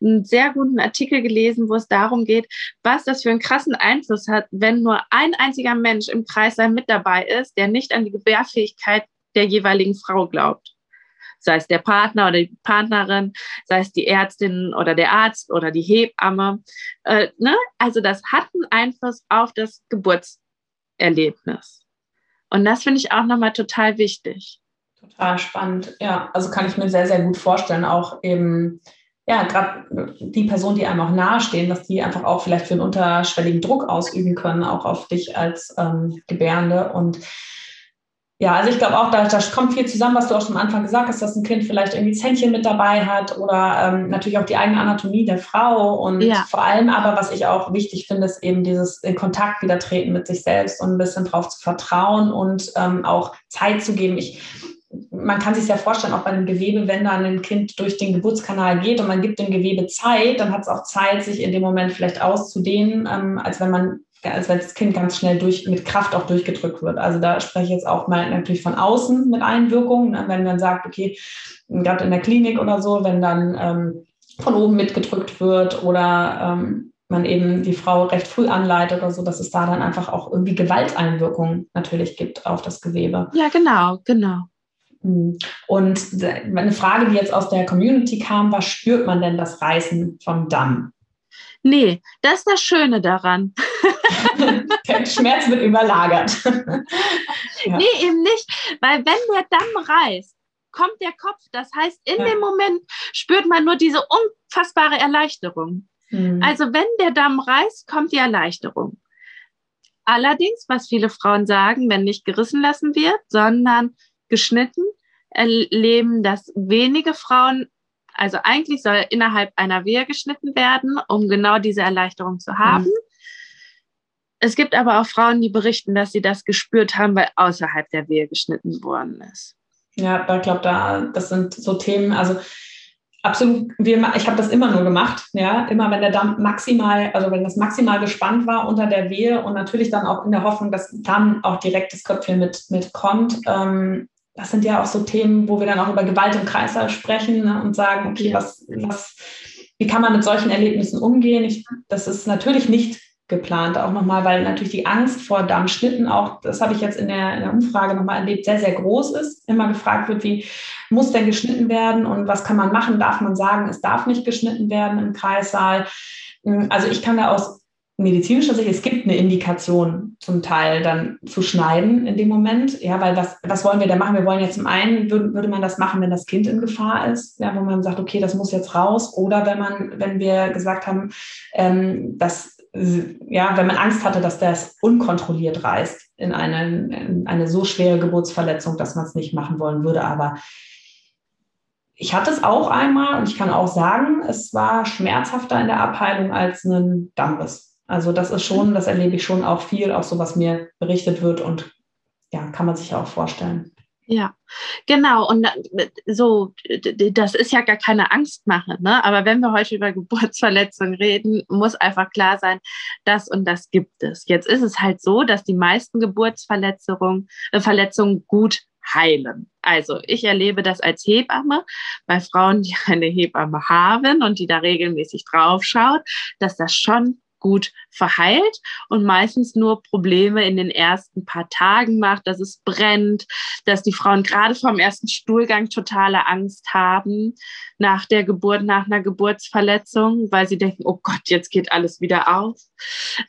einen sehr guten Artikel gelesen, wo es darum geht, was das für einen krassen Einfluss hat, wenn nur ein einziger Mensch im Kreis mit dabei ist, der nicht an die Gebärfähigkeit der jeweiligen Frau glaubt sei es der Partner oder die Partnerin, sei es die Ärztin oder der Arzt oder die Hebamme. Äh, ne? Also das hat einen Einfluss auf das Geburtserlebnis. Und das finde ich auch nochmal total wichtig. Total spannend, ja. Also kann ich mir sehr, sehr gut vorstellen, auch eben, ja, gerade die Personen, die einem auch nahestehen, dass die einfach auch vielleicht für einen unterschwelligen Druck ausüben können, auch auf dich als ähm, Gebärende. Und ja, also ich glaube auch, da, da kommt viel zusammen, was du auch schon am Anfang gesagt hast, dass ein Kind vielleicht irgendwie Zähnchen mit dabei hat oder ähm, natürlich auch die eigene Anatomie der Frau. Und ja. vor allem aber, was ich auch wichtig finde, ist eben dieses in Kontakt wieder treten mit sich selbst und ein bisschen drauf zu vertrauen und ähm, auch Zeit zu geben. Ich, man kann sich ja vorstellen, auch bei einem Gewebe, wenn dann ein Kind durch den Geburtskanal geht und man gibt dem Gewebe Zeit, dann hat es auch Zeit, sich in dem Moment vielleicht auszudehnen, ähm, als wenn man als wenn das Kind ganz schnell durch, mit Kraft auch durchgedrückt wird. Also da spreche ich jetzt auch mal natürlich von außen mit Einwirkungen, ne? wenn man sagt, okay, gerade in der Klinik oder so, wenn dann ähm, von oben mitgedrückt wird oder ähm, man eben die Frau recht früh anleitet oder so, dass es da dann einfach auch irgendwie Gewalteinwirkungen natürlich gibt auf das Gewebe. Ja, genau, genau. Und eine Frage, die jetzt aus der Community kam, was spürt man denn das Reißen vom Damm? Nee, das ist das Schöne daran. der Schmerz wird überlagert. ja. Nee, eben nicht, weil wenn der Damm reißt, kommt der Kopf. Das heißt, in ja. dem Moment spürt man nur diese unfassbare Erleichterung. Mhm. Also wenn der Damm reißt, kommt die Erleichterung. Allerdings, was viele Frauen sagen, wenn nicht gerissen lassen wird, sondern geschnitten, erleben das wenige Frauen also eigentlich soll innerhalb einer Wehe geschnitten werden, um genau diese Erleichterung zu haben. Mhm. Es gibt aber auch Frauen, die berichten, dass sie das gespürt haben, weil außerhalb der Wehe geschnitten worden ist. Ja, ich glaube, da, das sind so Themen, also absolut, wir, ich habe das immer nur gemacht, ja, immer wenn der Damm maximal, also wenn das maximal gespannt war unter der Wehe und natürlich dann auch in der Hoffnung, dass dann auch direkt das Köpfchen mit, mitkommt. Ähm, das sind ja auch so Themen, wo wir dann auch über Gewalt im Kreislauf sprechen ne, und sagen, okay, was, was, wie kann man mit solchen Erlebnissen umgehen? Ich, das ist natürlich nicht geplant, auch nochmal, weil natürlich die Angst vor Dammschnitten auch, das habe ich jetzt in der, in der Umfrage nochmal erlebt, sehr, sehr groß ist. Immer gefragt wird, wie muss denn geschnitten werden und was kann man machen? Darf man sagen, es darf nicht geschnitten werden im Kreissaal? Also ich kann da aus medizinischer Sicht, es gibt eine Indikation zum Teil dann zu schneiden in dem Moment. Ja, weil was, was wollen wir da machen? Wir wollen jetzt zum einen, würde, würde man das machen, wenn das Kind in Gefahr ist, ja, wo man sagt, okay, das muss jetzt raus. Oder wenn man, wenn wir gesagt haben, ähm, dass, ja, wenn man Angst hatte, dass das unkontrolliert reißt in eine, in eine so schwere Geburtsverletzung, dass man es nicht machen wollen würde. Aber ich hatte es auch einmal und ich kann auch sagen, es war schmerzhafter in der Abheilung als ein Dammriss. Also das ist schon, das erlebe ich schon auch viel, auch so, was mir berichtet wird und ja, kann man sich ja auch vorstellen. Ja, genau. Und so, das ist ja gar keine Angstmache, ne? Aber wenn wir heute über Geburtsverletzungen reden, muss einfach klar sein, das und das gibt es. Jetzt ist es halt so, dass die meisten Geburtsverletzungen äh, Verletzungen gut heilen. Also ich erlebe das als Hebamme bei Frauen, die eine Hebamme haben und die da regelmäßig draufschaut, dass das schon gut verheilt und meistens nur Probleme in den ersten paar Tagen macht, dass es brennt, dass die Frauen gerade vom ersten Stuhlgang totale Angst haben nach der Geburt, nach einer Geburtsverletzung, weil sie denken, oh Gott, jetzt geht alles wieder auf.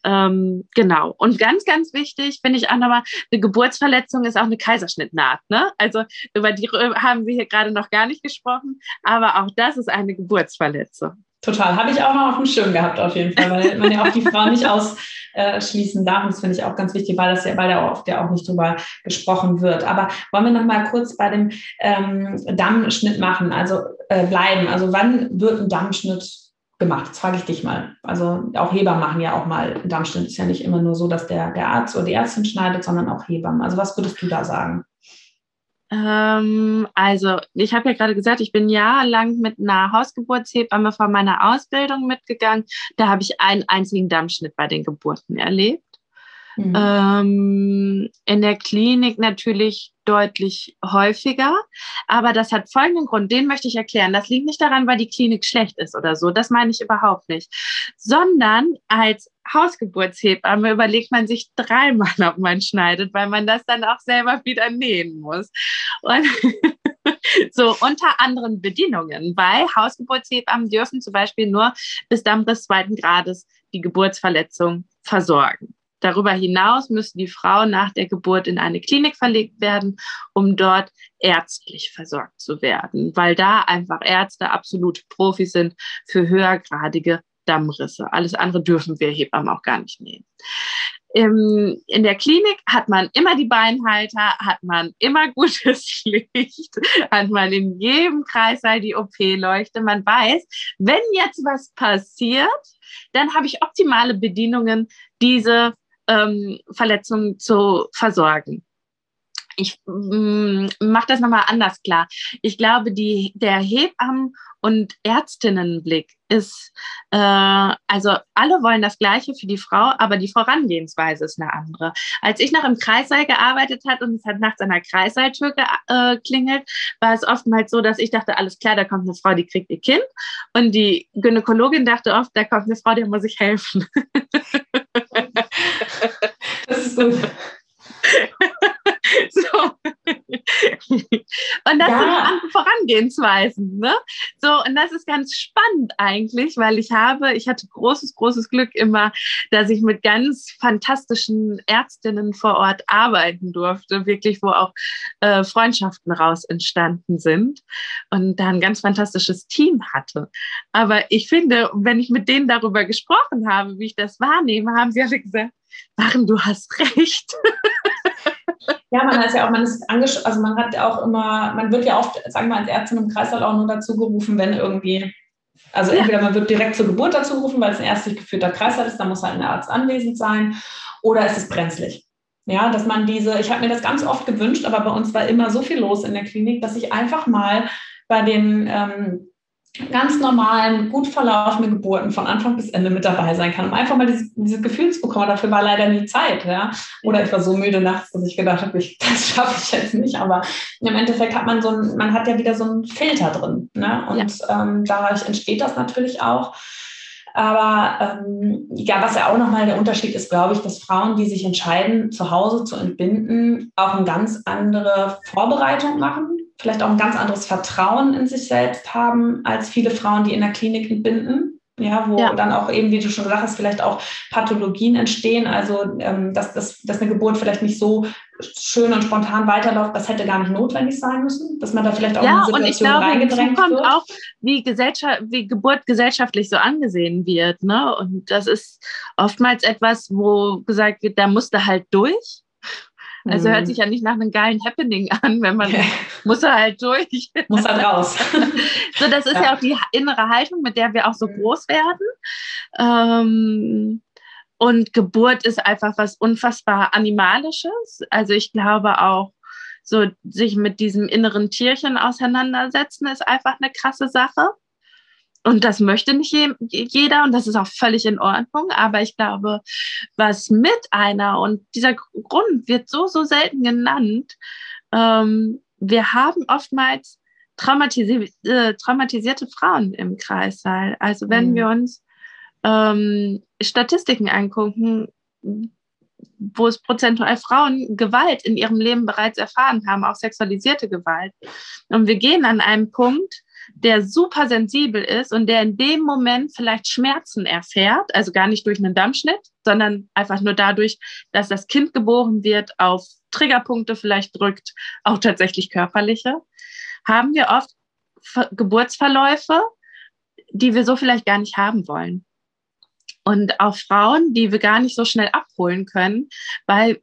Ähm, genau. Und ganz, ganz wichtig finde ich auch nochmal, eine Geburtsverletzung ist auch eine Kaiserschnittnaht. Ne? Also über die haben wir hier gerade noch gar nicht gesprochen, aber auch das ist eine Geburtsverletzung. Total. Habe ich auch noch auf dem Schirm gehabt, auf jeden Fall, weil man ja auch die Frau nicht ausschließen darf. Das finde ich auch ganz wichtig, weil, das ja, weil da oft ja auch nicht drüber gesprochen wird. Aber wollen wir noch mal kurz bei dem ähm, Dammschnitt machen, also äh, bleiben. Also wann wird ein Dammschnitt gemacht? Jetzt frage ich dich mal. Also auch Hebammen machen ja auch mal einen Dammschnitt. Ist ja nicht immer nur so, dass der, der Arzt oder die Ärztin schneidet, sondern auch Hebammen. Also was würdest du da sagen? Ähm, also, ich habe ja gerade gesagt, ich bin jahrelang mit einer Hausgeburtshebamme von meiner Ausbildung mitgegangen. Da habe ich einen einzigen Dammschnitt bei den Geburten erlebt. Mhm. Ähm, in der Klinik natürlich deutlich häufiger. Aber das hat folgenden Grund, den möchte ich erklären. Das liegt nicht daran, weil die Klinik schlecht ist oder so. Das meine ich überhaupt nicht. Sondern als Hausgeburtshebamme überlegt man sich dreimal, ob man schneidet, weil man das dann auch selber wieder nähen muss. Und so unter anderen Bedingungen, weil Hausgeburtshebammen dürfen zum Beispiel nur bis Dammriss zweiten Grades die Geburtsverletzung versorgen. Darüber hinaus müssen die Frauen nach der Geburt in eine Klinik verlegt werden, um dort ärztlich versorgt zu werden, weil da einfach Ärzte absolute Profis sind für höhergradige Dammrisse. Alles andere dürfen wir Hebammen auch gar nicht nehmen. In der Klinik hat man immer die Beinhalter, hat man immer gutes Licht, hat man in jedem Kreissaal die OP-Leuchte. Man weiß, wenn jetzt was passiert, dann habe ich optimale Bedingungen, diese ähm, Verletzungen zu versorgen. Ich mm, mache das nochmal anders klar. Ich glaube, die, der Hebammen- und Ärztinnenblick ist, äh, also alle wollen das Gleiche für die Frau, aber die Vorangehensweise ist eine andere. Als ich noch im Kreissaal gearbeitet hat und es hat nachts an der Kreissaaltür geklingelt, äh, war es oftmals so, dass ich dachte, alles klar, da kommt eine Frau, die kriegt ihr Kind. Und die Gynäkologin dachte oft, da kommt eine Frau, der muss ich helfen. Das ist gut. so. Und das ja. sind andere Vorangehensweisen. Ne? So, und das ist ganz spannend eigentlich, weil ich habe, ich hatte großes, großes Glück immer, dass ich mit ganz fantastischen Ärztinnen vor Ort arbeiten durfte, wirklich, wo auch äh, Freundschaften raus entstanden sind und da ein ganz fantastisches Team hatte. Aber ich finde, wenn ich mit denen darüber gesprochen habe, wie ich das wahrnehme, haben sie alle gesagt, Maren, du hast recht. Ja, man hat ja auch, man ist angesch also man hat ja auch immer, man wird ja oft, sagen wir als Ärztin im Kreißsaal auch nur dazu gerufen, wenn irgendwie, also ja. entweder man wird direkt zur Geburt dazu gerufen, weil es ein ärztlich geführter Kreißsaal ist, da muss halt ein Arzt anwesend sein, oder es ist brenzlig. Ja, dass man diese, ich habe mir das ganz oft gewünscht, aber bei uns war immer so viel los in der Klinik, dass ich einfach mal bei den ähm, ganz normalen, gut verlaufenden Geburten von Anfang bis Ende mit dabei sein kann, um einfach mal dieses, dieses Gefühl zu bekommen. Dafür war leider nie Zeit. Ja? Oder ich war so müde nachts, dass ich gedacht habe, ich, das schaffe ich jetzt nicht. Aber im Endeffekt hat man so ein, man hat ja wieder so einen Filter drin. Ne? Und ja. ähm, dadurch entsteht das natürlich auch. Aber ähm, ja, was ja auch nochmal der Unterschied ist, glaube ich, dass Frauen, die sich entscheiden, zu Hause zu entbinden, auch eine ganz andere Vorbereitung machen vielleicht auch ein ganz anderes Vertrauen in sich selbst haben als viele Frauen, die in der Klinik entbinden. Ja, wo ja. dann auch eben, wie du schon gesagt hast, vielleicht auch Pathologien entstehen. Also, ähm, dass, dass, dass eine Geburt vielleicht nicht so schön und spontan weiterläuft, das hätte gar nicht notwendig sein müssen, dass man da vielleicht auch ja, in eine Situation und ich glaube, reingedrängt kommt wird. auch, wie, Gesellschaft, wie Geburt gesellschaftlich so angesehen wird. Ne? Und das ist oftmals etwas, wo gesagt wird, da musst du halt durch. Also hört mhm. sich ja nicht nach einem geilen Happening an, wenn man ja. muss er halt durch. Muss halt raus. so, das ist ja. ja. auch die innere Haltung, mit der wir auch so mhm. groß werden. Ähm, und Geburt ist einfach was unfassbar Animalisches. Also ich glaube auch, so sich mit diesem inneren Tierchen auseinandersetzen, ist einfach eine krasse Sache. Und das möchte nicht jeder und das ist auch völlig in Ordnung. Aber ich glaube, was mit einer, und dieser Grund wird so, so selten genannt, ähm, wir haben oftmals traumatisi äh, traumatisierte Frauen im Kreissaal. Also wenn mhm. wir uns ähm, Statistiken angucken, wo es prozentual Frauen Gewalt in ihrem Leben bereits erfahren haben, auch sexualisierte Gewalt. Und wir gehen an einem Punkt, der super sensibel ist und der in dem Moment vielleicht Schmerzen erfährt, also gar nicht durch einen Dammschnitt, sondern einfach nur dadurch, dass das Kind geboren wird, auf Triggerpunkte vielleicht drückt, auch tatsächlich körperliche, haben wir oft Geburtsverläufe, die wir so vielleicht gar nicht haben wollen. Und auch Frauen, die wir gar nicht so schnell abholen können, weil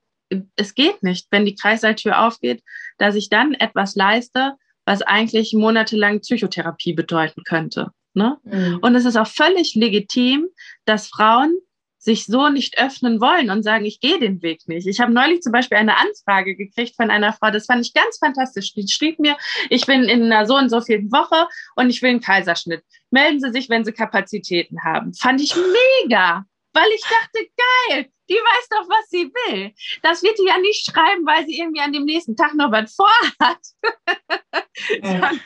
es geht nicht, wenn die Kreissaaltür aufgeht, dass ich dann etwas leiste, was eigentlich monatelang Psychotherapie bedeuten könnte. Ne? Mhm. Und es ist auch völlig legitim, dass Frauen sich so nicht öffnen wollen und sagen, ich gehe den Weg nicht. Ich habe neulich zum Beispiel eine Anfrage gekriegt von einer Frau, das fand ich ganz fantastisch. Die schrieb mir, ich bin in einer so und so vielen Woche und ich will einen Kaiserschnitt. Melden Sie sich, wenn Sie Kapazitäten haben. Fand ich mega, weil ich dachte, geil, die weiß doch, was sie will. Das wird die ja nicht schreiben, weil sie irgendwie an dem nächsten Tag noch was vorhat. Sondern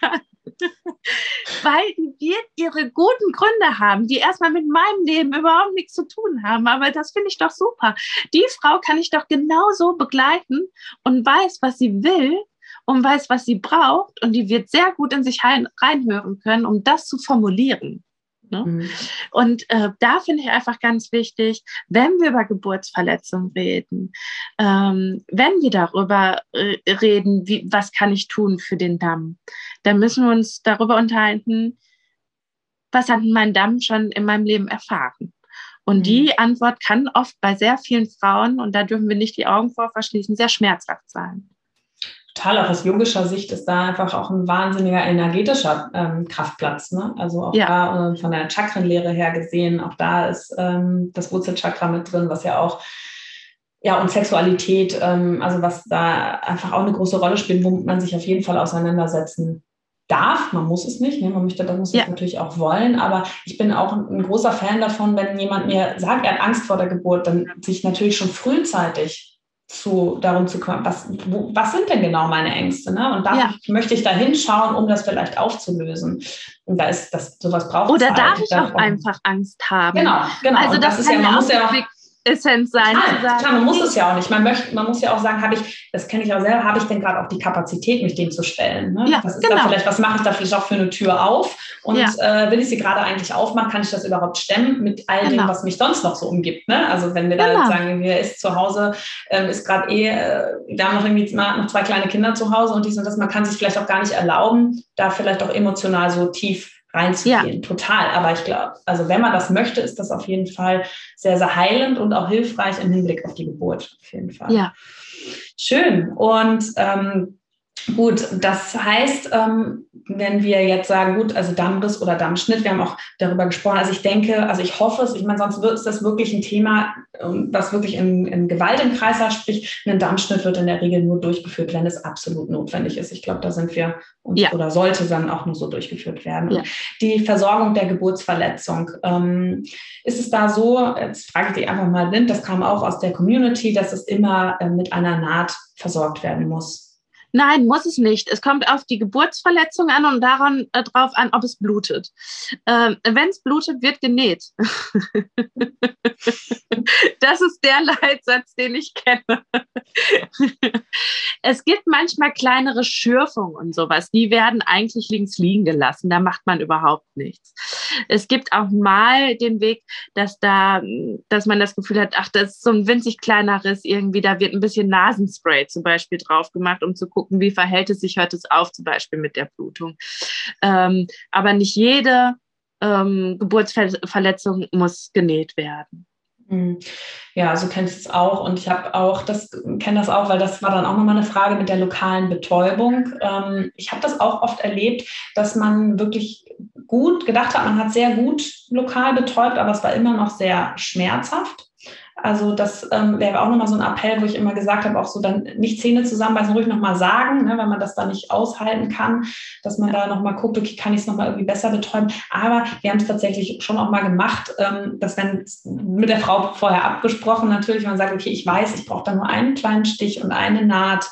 weil die wird ihre guten Gründe haben, die erstmal mit meinem Leben überhaupt nichts zu tun haben. Aber das finde ich doch super. Die Frau kann ich doch genauso begleiten und weiß, was sie will und weiß, was sie braucht. Und die wird sehr gut in sich reinhören können, um das zu formulieren. Ne? Mhm. Und äh, da finde ich einfach ganz wichtig, wenn wir über Geburtsverletzungen reden, ähm, wenn wir darüber äh, reden, wie, was kann ich tun für den Damm, dann müssen wir uns darüber unterhalten, was hat mein Damm schon in meinem Leben erfahren. Und mhm. die Antwort kann oft bei sehr vielen Frauen, und da dürfen wir nicht die Augen vor verschließen, sehr schmerzhaft sein total auch aus yogischer Sicht ist da einfach auch ein wahnsinniger energetischer ähm, Kraftplatz. Ne? Also auch ja. da äh, von der Chakrenlehre her gesehen, auch da ist ähm, das Wurzelchakra mit drin, was ja auch ja, und Sexualität, ähm, also was da einfach auch eine große Rolle spielt, womit man sich auf jeden Fall auseinandersetzen darf. Man muss es nicht, ne? man möchte, das muss ja. es natürlich auch wollen, aber ich bin auch ein, ein, großer Fan davon, wenn jemand mir sagt, er hat Angst vor der Geburt, dann sich natürlich schon frühzeitig zu, darum zu kümmern, was, wo, was sind denn genau meine Ängste? Ne? Und da ja. möchte ich da hinschauen, um das vielleicht aufzulösen. Und da ist das, sowas braucht Oder halt. darf ich auch einfach Angst haben? Genau, genau. Also das, das ist ja, man muss ja auch Essenz sein. Klar, sagen, klar man muss es ja auch nicht. Man, möchte, man muss ja auch sagen, habe ich, das kenne ich auch selber, habe ich denn gerade auch die Kapazität, mich dem zu stellen? Ne? Ja, was genau. was mache ich da vielleicht auch für eine Tür auf? Und ja. äh, will ich sie gerade eigentlich aufmachen, kann ich das überhaupt stemmen mit all genau. dem, was mich sonst noch so umgibt? Ne? Also wenn wir genau. da sagen, wir ist zu Hause, ähm, ist gerade eh, äh, wir haben noch irgendwie noch zwei kleine Kinder zu Hause und dies und das, man kann sich vielleicht auch gar nicht erlauben, da vielleicht auch emotional so tief reinzugehen. Ja. Total. Aber ich glaube, also wenn man das möchte, ist das auf jeden Fall sehr, sehr heilend und auch hilfreich im Hinblick auf die Geburt. Auf jeden Fall. Ja. Schön. Und ähm, Gut, das heißt, ähm, wenn wir jetzt sagen, gut, also Dammriss oder Dammschnitt, wir haben auch darüber gesprochen, also ich denke, also ich hoffe es, ich meine, sonst wird es das wirklich ein Thema, ähm, was wirklich in, in Gewalt im Kreis hat, sprich, ein Dammschnitt wird in der Regel nur durchgeführt, wenn es absolut notwendig ist. Ich glaube, da sind wir uns ja. oder sollte dann auch nur so durchgeführt werden. Ja. Die Versorgung der Geburtsverletzung, ähm, ist es da so, jetzt frage ich dich einfach mal, Lind, das kam auch aus der Community, dass es immer äh, mit einer Naht versorgt werden muss. Nein, muss es nicht. Es kommt auf die Geburtsverletzung an und daran äh, drauf an, ob es blutet. Ähm, Wenn es blutet, wird genäht. das ist der Leitsatz, den ich kenne. es gibt manchmal kleinere Schürfungen und sowas. Die werden eigentlich links liegen gelassen. Da macht man überhaupt nichts. Es gibt auch mal den Weg, dass da, dass man das Gefühl hat, ach, das ist so ein winzig kleiner Riss irgendwie. Da wird ein bisschen Nasenspray zum Beispiel drauf gemacht, um zu gucken, wie verhält es sich, hört es auf, zum Beispiel mit der Blutung. Ähm, aber nicht jede ähm, Geburtsverletzung muss genäht werden. Mhm. Ja, so kenne ich es auch und ich habe auch das kenne das auch, weil das war dann auch nochmal eine Frage mit der lokalen Betäubung. Ähm, ich habe das auch oft erlebt, dass man wirklich gut gedacht hat, man hat sehr gut lokal betäubt, aber es war immer noch sehr schmerzhaft. Also das ähm, wäre auch nochmal so ein Appell, wo ich immer gesagt habe, auch so dann nicht Zähne zusammenbeißen, ruhig nochmal sagen, ne, wenn man das da nicht aushalten kann, dass man da nochmal guckt, okay, kann ich es nochmal irgendwie besser betäuben. Aber wir haben es tatsächlich schon auch mal gemacht, ähm, dass wenn mit der Frau vorher abgesprochen, natürlich, man sagt, okay, ich weiß, ich brauche da nur einen kleinen Stich und eine Naht,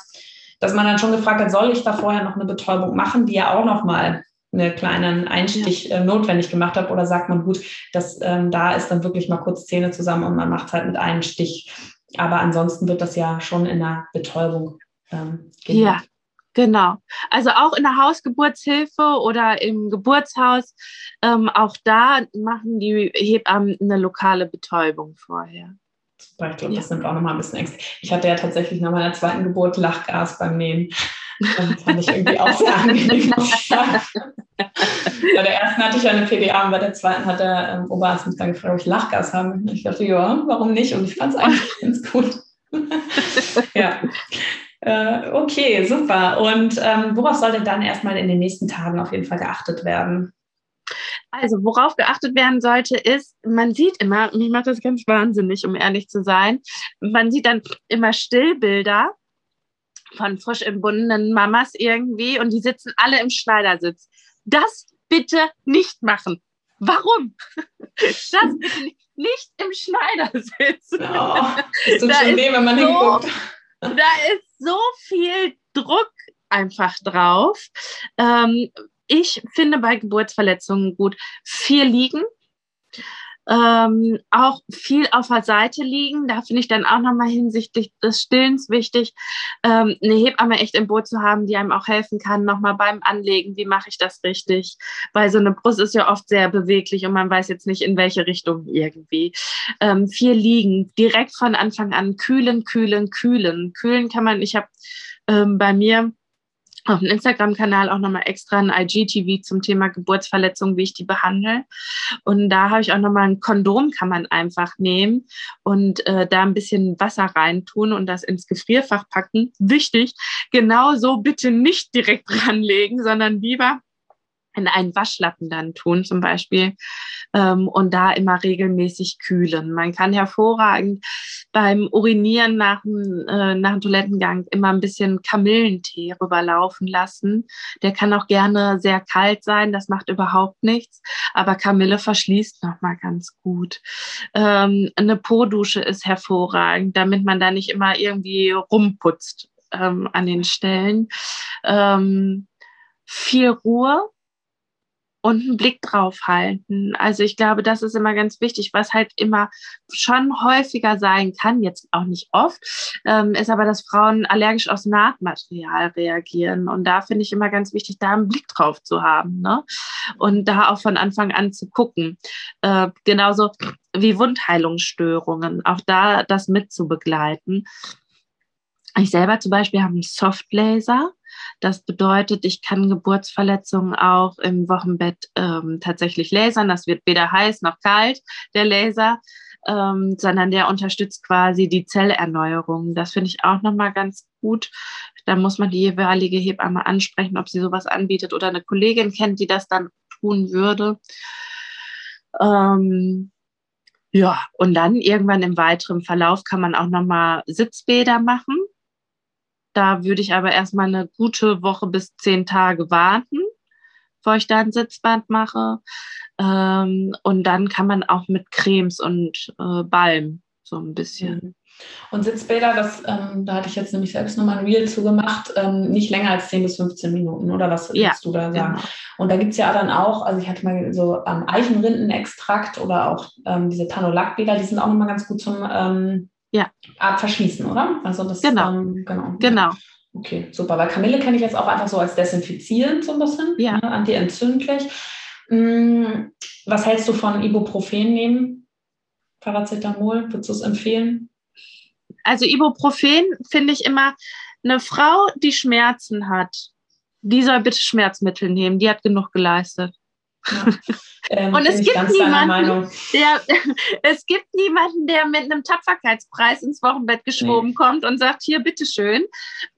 dass man dann schon gefragt hat, soll ich da vorher noch eine Betäubung machen, die ja auch nochmal einen kleinen Einstich äh, notwendig gemacht habe oder sagt man, gut, das, ähm, da ist dann wirklich mal kurz Zähne zusammen und man macht es halt mit einem Stich. Aber ansonsten wird das ja schon in der Betäubung ähm, Ja, genau. Also auch in der Hausgeburtshilfe oder im Geburtshaus, ähm, auch da machen die Hebammen eine lokale Betäubung vorher. Ich glaube, das ja. nimmt auch nochmal ein bisschen Ängste. Ich hatte ja tatsächlich nach meiner zweiten Geburt Lachgas beim Nähen. Das fand ich irgendwie auch sehr angenehm. bei der ersten hatte ich ja eine PDA und bei der zweiten hat der ähm, Oberarzt mich dann gefragt, ob ich Lachgas habe. Und ich dachte, ja, warum nicht? Und ich fand es eigentlich ganz gut. ja. Äh, okay, super. Und ähm, worauf sollte dann erstmal in den nächsten Tagen auf jeden Fall geachtet werden? Also, worauf geachtet werden sollte, ist, man sieht immer, mich macht das ganz wahnsinnig, um ehrlich zu sein, man sieht dann immer Stillbilder von frisch entbundenen Mamas irgendwie und die sitzen alle im Schneidersitz. Das bitte nicht machen. Warum? Das bitte nicht. im Schneidersitz. Oh, das tut schon weh, wenn man so, hinguckt. Da ist so viel Druck einfach drauf. Ähm, ich finde bei Geburtsverletzungen gut, viel liegen, ähm, auch viel auf der Seite liegen. Da finde ich dann auch nochmal hinsichtlich des Stillens wichtig, ähm, eine Hebamme echt im Boot zu haben, die einem auch helfen kann, nochmal beim Anlegen, wie mache ich das richtig? Weil so eine Brust ist ja oft sehr beweglich und man weiß jetzt nicht, in welche Richtung irgendwie. Ähm, viel liegen, direkt von Anfang an kühlen, kühlen, kühlen. Kühlen kann man, ich habe ähm, bei mir auf dem Instagram-Kanal auch nochmal extra ein IGTV zum Thema Geburtsverletzungen, wie ich die behandle. Und da habe ich auch nochmal ein Kondom, kann man einfach nehmen und äh, da ein bisschen Wasser reintun und das ins Gefrierfach packen. Wichtig, genauso bitte nicht direkt ranlegen, sondern lieber in einen Waschlappen dann tun zum Beispiel ähm, und da immer regelmäßig kühlen. Man kann hervorragend beim Urinieren nach dem, äh, nach dem Toilettengang immer ein bisschen Kamillentee rüberlaufen lassen. Der kann auch gerne sehr kalt sein, das macht überhaupt nichts, aber Kamille verschließt nochmal ganz gut. Ähm, eine Po-Dusche ist hervorragend, damit man da nicht immer irgendwie rumputzt ähm, an den Stellen. Ähm, viel Ruhe, und einen Blick drauf halten. Also ich glaube, das ist immer ganz wichtig, was halt immer schon häufiger sein kann, jetzt auch nicht oft, ähm, ist aber, dass Frauen allergisch aus Nahtmaterial reagieren. Und da finde ich immer ganz wichtig, da einen Blick drauf zu haben ne? und da auch von Anfang an zu gucken. Äh, genauso wie Wundheilungsstörungen, auch da das mit zu begleiten. Ich selber zum Beispiel habe einen Softlaser. Das bedeutet, ich kann Geburtsverletzungen auch im Wochenbett ähm, tatsächlich lasern. Das wird weder heiß noch kalt, der Laser, ähm, sondern der unterstützt quasi die Zellerneuerung. Das finde ich auch nochmal ganz gut. Da muss man die jeweilige Hebamme ansprechen, ob sie sowas anbietet oder eine Kollegin kennt, die das dann tun würde. Ähm, ja, und dann irgendwann im weiteren Verlauf kann man auch nochmal Sitzbäder machen. Da würde ich aber erstmal eine gute Woche bis zehn Tage warten, bevor ich da ein Sitzband mache. Ähm, und dann kann man auch mit Cremes und äh, Balm so ein bisschen. Mhm. Und Sitzbäder, das, ähm, da hatte ich jetzt nämlich selbst nochmal ein Reel zugemacht, ähm, nicht länger als 10 bis 15 Minuten, oder was ja, du da sagen? Genau. Und da gibt es ja dann auch, also ich hatte mal so ähm, Eichenrindenextrakt oder auch ähm, diese Tanolakbäder, die sind auch nochmal ganz gut zum ähm, ja. Art verschließen, oder? Also das genau. Ähm, genau. genau. Okay, super. Weil Kamille kenne ich jetzt auch einfach so als desinfizierend so ein bisschen, ja. ne, antientzündlich. Hm, was hältst du von Ibuprofen nehmen? Paracetamol, würdest du es empfehlen? Also Ibuprofen finde ich immer, eine Frau, die Schmerzen hat, die soll bitte Schmerzmittel nehmen, die hat genug geleistet. Ja. Ähm, und es gibt niemanden, der, es gibt niemanden, der mit einem Tapferkeitspreis ins Wochenbett geschoben nee. kommt und sagt, hier, bitteschön.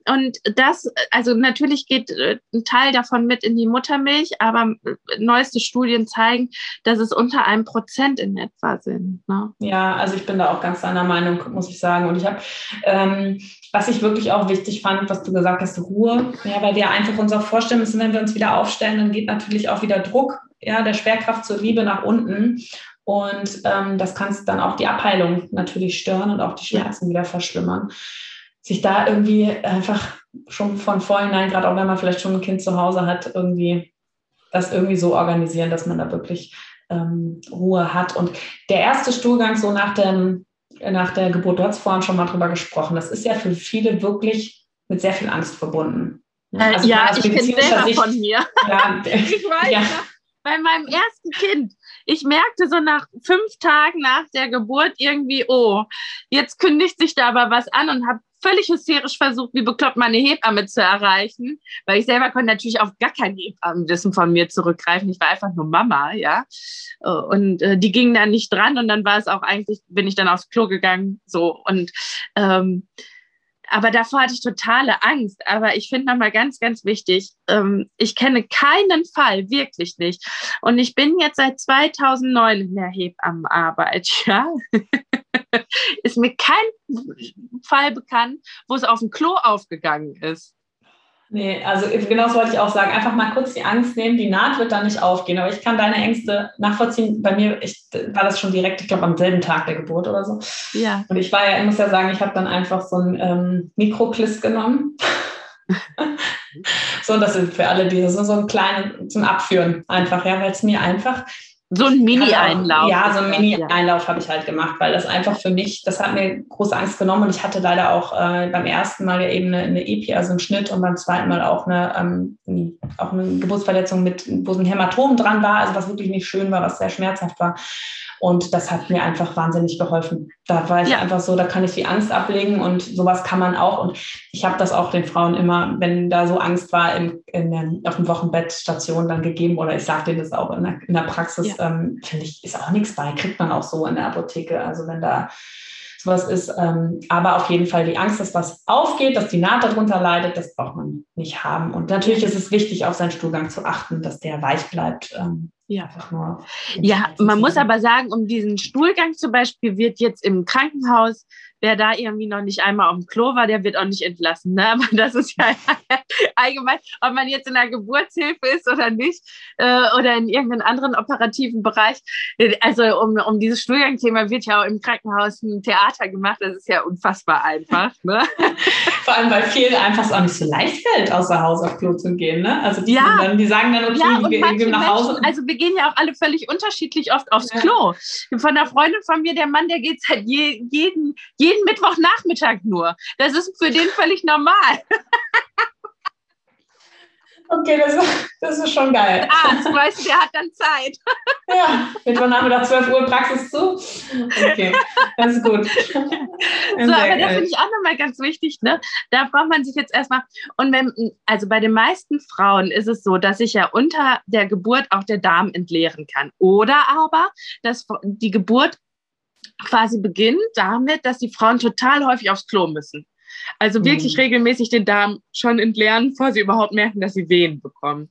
Und das, also natürlich geht äh, ein Teil davon mit in die Muttermilch, aber äh, neueste Studien zeigen, dass es unter einem Prozent in etwa sind. Ne? Ja, also ich bin da auch ganz deiner Meinung, muss ich sagen. Und ich habe, ähm, was ich wirklich auch wichtig fand, was du gesagt hast, Ruhe. Ja, weil wir einfach uns auch vorstellen müssen, wenn wir uns wieder aufstellen, dann geht natürlich auch wieder Druck ja, der Schwerkraft zur Liebe nach unten. Und ähm, das kann dann auch die Abheilung natürlich stören und auch die Schmerzen wieder verschlimmern. Sich da irgendwie einfach schon von vornherein, gerade auch wenn man vielleicht schon ein Kind zu Hause hat, irgendwie das irgendwie so organisieren, dass man da wirklich ähm, Ruhe hat. Und der erste Stuhlgang so nach, dem, nach der Geburt, du hast vorhin schon mal drüber gesprochen, das ist ja für viele wirklich mit sehr viel Angst verbunden. Also ja, ich kenne selber Sicht, von mir. Ja, ich weiß, ja bei meinem ersten Kind. Ich merkte so nach fünf Tagen nach der Geburt irgendwie, oh, jetzt kündigt sich da aber was an und habe völlig hysterisch versucht, wie bekloppt meine Hebamme zu erreichen, weil ich selber konnte natürlich auf gar kein Hebammenwissen von mir zurückgreifen. Ich war einfach nur Mama, ja. Und äh, die ging dann nicht dran und dann war es auch eigentlich, bin ich dann aufs Klo gegangen, so und ähm, aber davor hatte ich totale Angst. Aber ich finde nochmal ganz, ganz wichtig, ähm, ich kenne keinen Fall, wirklich nicht. Und ich bin jetzt seit 2009 in der Hebammenarbeit, ja. ist mir kein Fall bekannt, wo es auf dem Klo aufgegangen ist. Nee, also genau das wollte ich auch sagen. Einfach mal kurz die Angst nehmen, die Naht wird dann nicht aufgehen. Aber ich kann deine Ängste nachvollziehen. Bei mir ich, war das schon direkt, ich glaube, am selben Tag der Geburt oder so. Ja. Und ich war ja, ich muss ja sagen, ich habe dann einfach so ein ähm, Mikrokliss genommen. so, und das sind für alle, die so, so ein kleines zum Abführen einfach, ja, weil es mir einfach so ein Mini-Einlauf. Ja, so ein Mini-Einlauf habe ich halt gemacht, weil das einfach für mich, das hat mir große Angst genommen und ich hatte leider auch äh, beim ersten Mal ja eben eine, eine EP, also einen Schnitt und beim zweiten Mal auch eine, ähm, auch eine Geburtsverletzung mit, wo so ein Hämatom dran war, also was wirklich nicht schön war, was sehr schmerzhaft war. Und das hat mir einfach wahnsinnig geholfen. Da war ich ja. einfach so, da kann ich die Angst ablegen und sowas kann man auch. Und ich habe das auch den Frauen immer, wenn da so Angst war, in, in der, auf dem Wochenbettstation dann gegeben oder ich sage denen das auch in der, in der Praxis, ja. ähm, finde ich, ist auch nichts bei, kriegt man auch so in der Apotheke. Also wenn da sowas ist. Ähm, aber auf jeden Fall die Angst, dass was aufgeht, dass die Naht darunter leidet, das braucht man nicht haben. Und natürlich ist es wichtig, auf seinen Stuhlgang zu achten, dass der weich bleibt. Ähm, ja, einfach nur. Ja, man muss aber sagen, um diesen Stuhlgang zum Beispiel wird jetzt im Krankenhaus wer da irgendwie noch nicht einmal auf dem Klo war, der wird auch nicht entlassen. Ne? Aber das ist ja allgemein, ob man jetzt in der Geburtshilfe ist oder nicht äh, oder in irgendeinem anderen operativen Bereich. Also um, um dieses Stuhlgangthema wird ja auch im Krankenhaus ein Theater gemacht. Das ist ja unfassbar einfach. Ne? Vor allem, weil vielen einfach es auch nicht so leicht fällt, außer Haus auf Klo zu gehen. Ne? Also die, ja. dann, die sagen dann, okay, ja, wir gehen nach Hause. Menschen, also wir gehen ja auch alle völlig unterschiedlich oft aufs ja. Klo. Von einer Freundin von mir, der Mann, der geht seit je, jeden, jeden jeden Mittwochnachmittag nur. Das ist für den völlig normal. Okay, das, das ist schon geil. Ah, du weißt, der hat dann Zeit. Ja, Mittwochnachmittag 12 Uhr Praxis zu. Okay, das ist gut. So, aber das finde ich auch nochmal ganz wichtig. Ne? Da braucht man sich jetzt erstmal, und wenn, also bei den meisten Frauen ist es so, dass sich ja unter der Geburt auch der Darm entleeren kann. Oder aber, dass die Geburt quasi beginnt damit, dass die Frauen total häufig aufs Klo müssen. Also wirklich mhm. regelmäßig den Darm schon entleeren, bevor sie überhaupt merken, dass sie Wehen bekommen.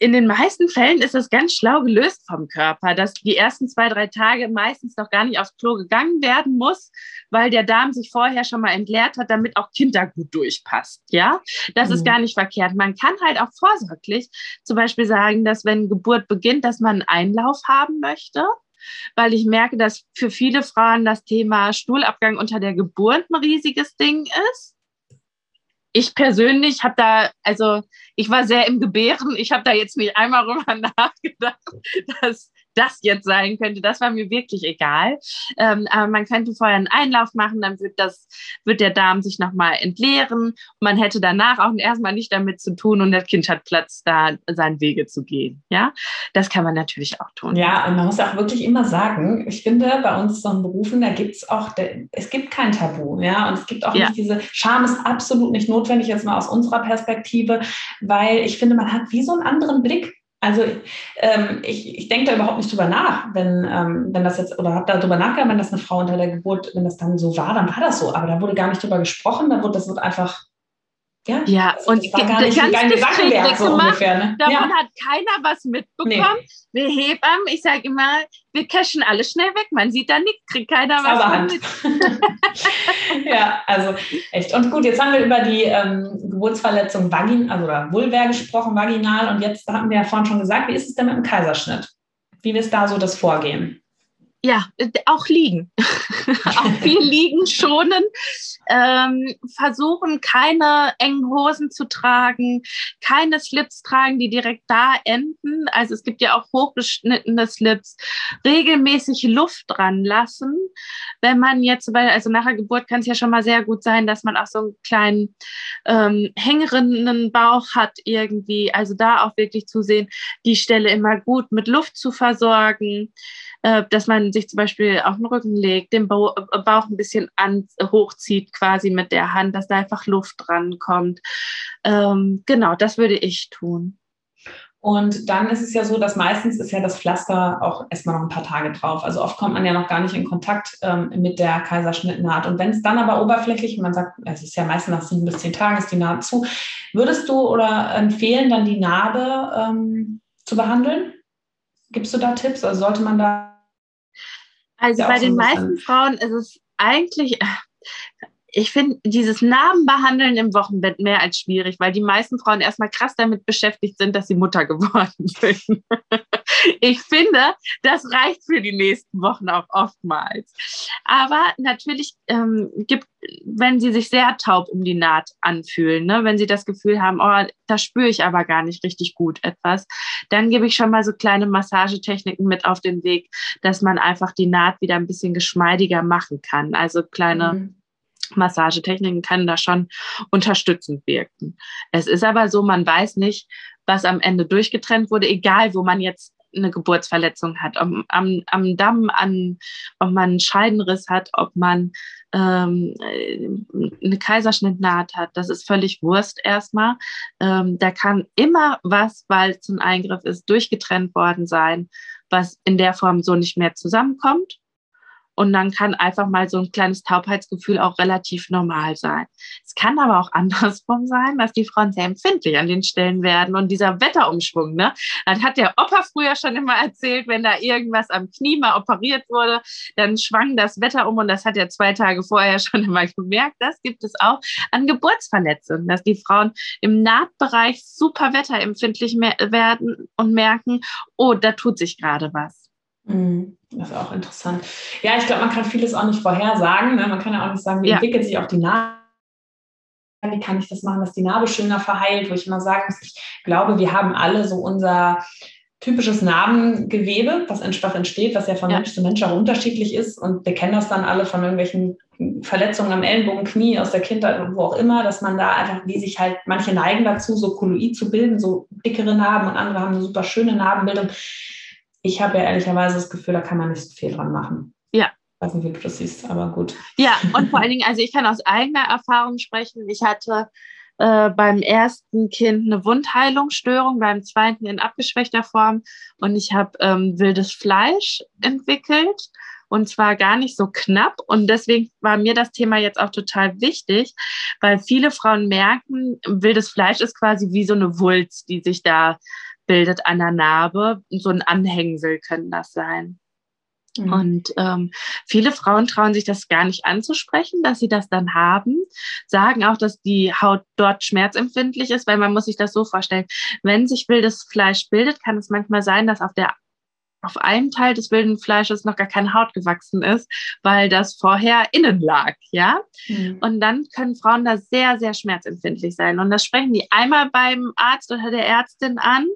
In den meisten Fällen ist das ganz schlau gelöst vom Körper, dass die ersten zwei, drei Tage meistens noch gar nicht aufs Klo gegangen werden muss, weil der Darm sich vorher schon mal entleert hat, damit auch Kinder gut durchpasst. Ja, das mhm. ist gar nicht verkehrt. Man kann halt auch vorsorglich zum Beispiel sagen, dass wenn Geburt beginnt, dass man einen Einlauf haben möchte weil ich merke, dass für viele Frauen das Thema Stuhlabgang unter der Geburt ein riesiges Ding ist. Ich persönlich habe da, also ich war sehr im Gebären. Ich habe da jetzt nicht einmal drüber nachgedacht, dass das jetzt sein könnte, das war mir wirklich egal. Ähm, aber man könnte vorher einen Einlauf machen, dann wird, das, wird der Darm sich nochmal entleeren. man hätte danach auch erstmal nicht damit zu tun und das Kind hat Platz, da seinen Wege zu gehen. Ja, das kann man natürlich auch tun. Ja, und man muss auch wirklich immer sagen, ich finde, bei uns so Berufen, da gibt es auch, es gibt kein Tabu. Ja, und es gibt auch ja. nicht diese Scham ist absolut nicht notwendig, jetzt mal aus unserer Perspektive, weil ich finde, man hat wie so einen anderen Blick also ähm, ich, ich denke da überhaupt nicht drüber nach, wenn, ähm, wenn das jetzt, oder habe drüber nachgedacht, wenn das eine Frau unter der Geburt, wenn das dann so war, dann war das so. Aber da wurde gar nicht drüber gesprochen, da wurde das wird einfach ja, ja also und das gar nicht, ganz Gedankenwerk so ungefähr. Ne? Davon ja. hat keiner was mitbekommen. Nee. Wir Hebammen, ich sage immer, wir cashen alles schnell weg. Man sieht da nichts, kriegt keiner was mit. ja, also echt. Und gut, jetzt haben wir über die ähm, Geburtsverletzung Vagin, also oder Vulvar gesprochen, vaginal. Und jetzt hatten wir ja vorhin schon gesagt, wie ist es denn mit dem Kaiserschnitt? Wie ist da so das Vorgehen? ja, auch liegen. auch viel liegen schonen. Ähm, versuchen, keine engen Hosen zu tragen, keine Slips tragen, die direkt da enden. Also es gibt ja auch hochgeschnittene Slips. Regelmäßig Luft dran lassen. Wenn man jetzt, also nach der Geburt kann es ja schon mal sehr gut sein, dass man auch so einen kleinen ähm, hängerinnen Bauch hat irgendwie. Also da auch wirklich zusehen, die Stelle immer gut mit Luft zu versorgen äh, dass man sich zum Beispiel auf den Rücken legt, den Bauch, äh, Bauch ein bisschen an, hochzieht quasi mit der Hand, dass da einfach Luft dran kommt. Ähm, genau, das würde ich tun. Und dann ist es ja so, dass meistens ist ja das Pflaster auch erstmal noch ein paar Tage drauf. Also oft kommt man ja noch gar nicht in Kontakt ähm, mit der Kaiserschnittnaht. Und wenn es dann aber oberflächlich, man sagt, es ist ja meistens nach sieben bis zehn Tagen ist die Naht zu, würdest du oder empfehlen, dann die Narbe ähm, zu behandeln? Gibst du da Tipps? Also sollte man da. Also bei den meisten Frauen ist es eigentlich, ich finde dieses Narbenbehandeln im Wochenbett mehr als schwierig, weil die meisten Frauen erstmal krass damit beschäftigt sind, dass sie Mutter geworden sind. ich finde, das reicht für die nächsten Wochen auch oftmals. Aber natürlich ähm, gibt, wenn sie sich sehr taub um die Naht anfühlen, ne, wenn sie das Gefühl haben, oh, da spüre ich aber gar nicht richtig gut etwas, dann gebe ich schon mal so kleine Massagetechniken mit auf den Weg, dass man einfach die Naht wieder ein bisschen geschmeidiger machen kann. Also kleine mhm. Massagetechniken können da schon unterstützend wirken. Es ist aber so, man weiß nicht, was am Ende durchgetrennt wurde, egal wo man jetzt eine Geburtsverletzung hat, ob, am, am Damm, an, ob man einen Scheidenriss hat, ob man ähm, eine Kaiserschnittnaht hat, das ist völlig Wurst erstmal. Ähm, da kann immer was, weil es ein Eingriff ist, durchgetrennt worden sein, was in der Form so nicht mehr zusammenkommt. Und dann kann einfach mal so ein kleines Taubheitsgefühl auch relativ normal sein. Es kann aber auch andersrum sein, dass die Frauen sehr empfindlich an den Stellen werden und dieser Wetterumschwung, ne? Das hat der Opa früher schon immer erzählt, wenn da irgendwas am Knie mal operiert wurde, dann schwang das Wetter um und das hat er zwei Tage vorher schon immer gemerkt. Das gibt es auch an Geburtsverletzungen, dass die Frauen im Nahtbereich super wetterempfindlich werden und merken, oh, da tut sich gerade was. Mhm. Das ist auch interessant. Ja, ich glaube, man kann vieles auch nicht vorhersagen. Ne? Man kann ja auch nicht sagen, wie ja. entwickelt sich auch die Narbe. Wie kann ich das machen, dass die Narbe schöner verheilt? Wo ich immer sagen muss, ich glaube, wir haben alle so unser typisches Narbengewebe, was einfach entsteht, was ja von ja. Mensch zu Mensch auch unterschiedlich ist. Und wir kennen das dann alle von irgendwelchen Verletzungen am Ellenbogen, Knie, aus der Kindheit, wo auch immer, dass man da einfach, wie sich halt, manche neigen dazu, so Koloid zu bilden, so dickere Narben und andere haben eine super schöne Narbenbildung ich habe ja ehrlicherweise das Gefühl, da kann man nicht viel dran machen. Ja. Ich weiß nicht, wie du das siehst, aber gut. Ja, und vor allen Dingen, also ich kann aus eigener Erfahrung sprechen. Ich hatte äh, beim ersten Kind eine Wundheilungsstörung, beim zweiten in abgeschwächter Form und ich habe ähm, wildes Fleisch entwickelt und zwar gar nicht so knapp. Und deswegen war mir das Thema jetzt auch total wichtig, weil viele Frauen merken, wildes Fleisch ist quasi wie so eine Wulst, die sich da bildet an der Narbe. So ein Anhängsel können das sein. Mhm. Und ähm, viele Frauen trauen sich das gar nicht anzusprechen, dass sie das dann haben, sagen auch, dass die Haut dort schmerzempfindlich ist, weil man muss sich das so vorstellen, wenn sich wildes Fleisch bildet, kann es manchmal sein, dass auf der auf einem Teil des wilden Fleisches noch gar keine Haut gewachsen ist, weil das vorher innen lag, ja. Mhm. Und dann können Frauen da sehr, sehr schmerzempfindlich sein. Und das sprechen die einmal beim Arzt oder der Ärztin an.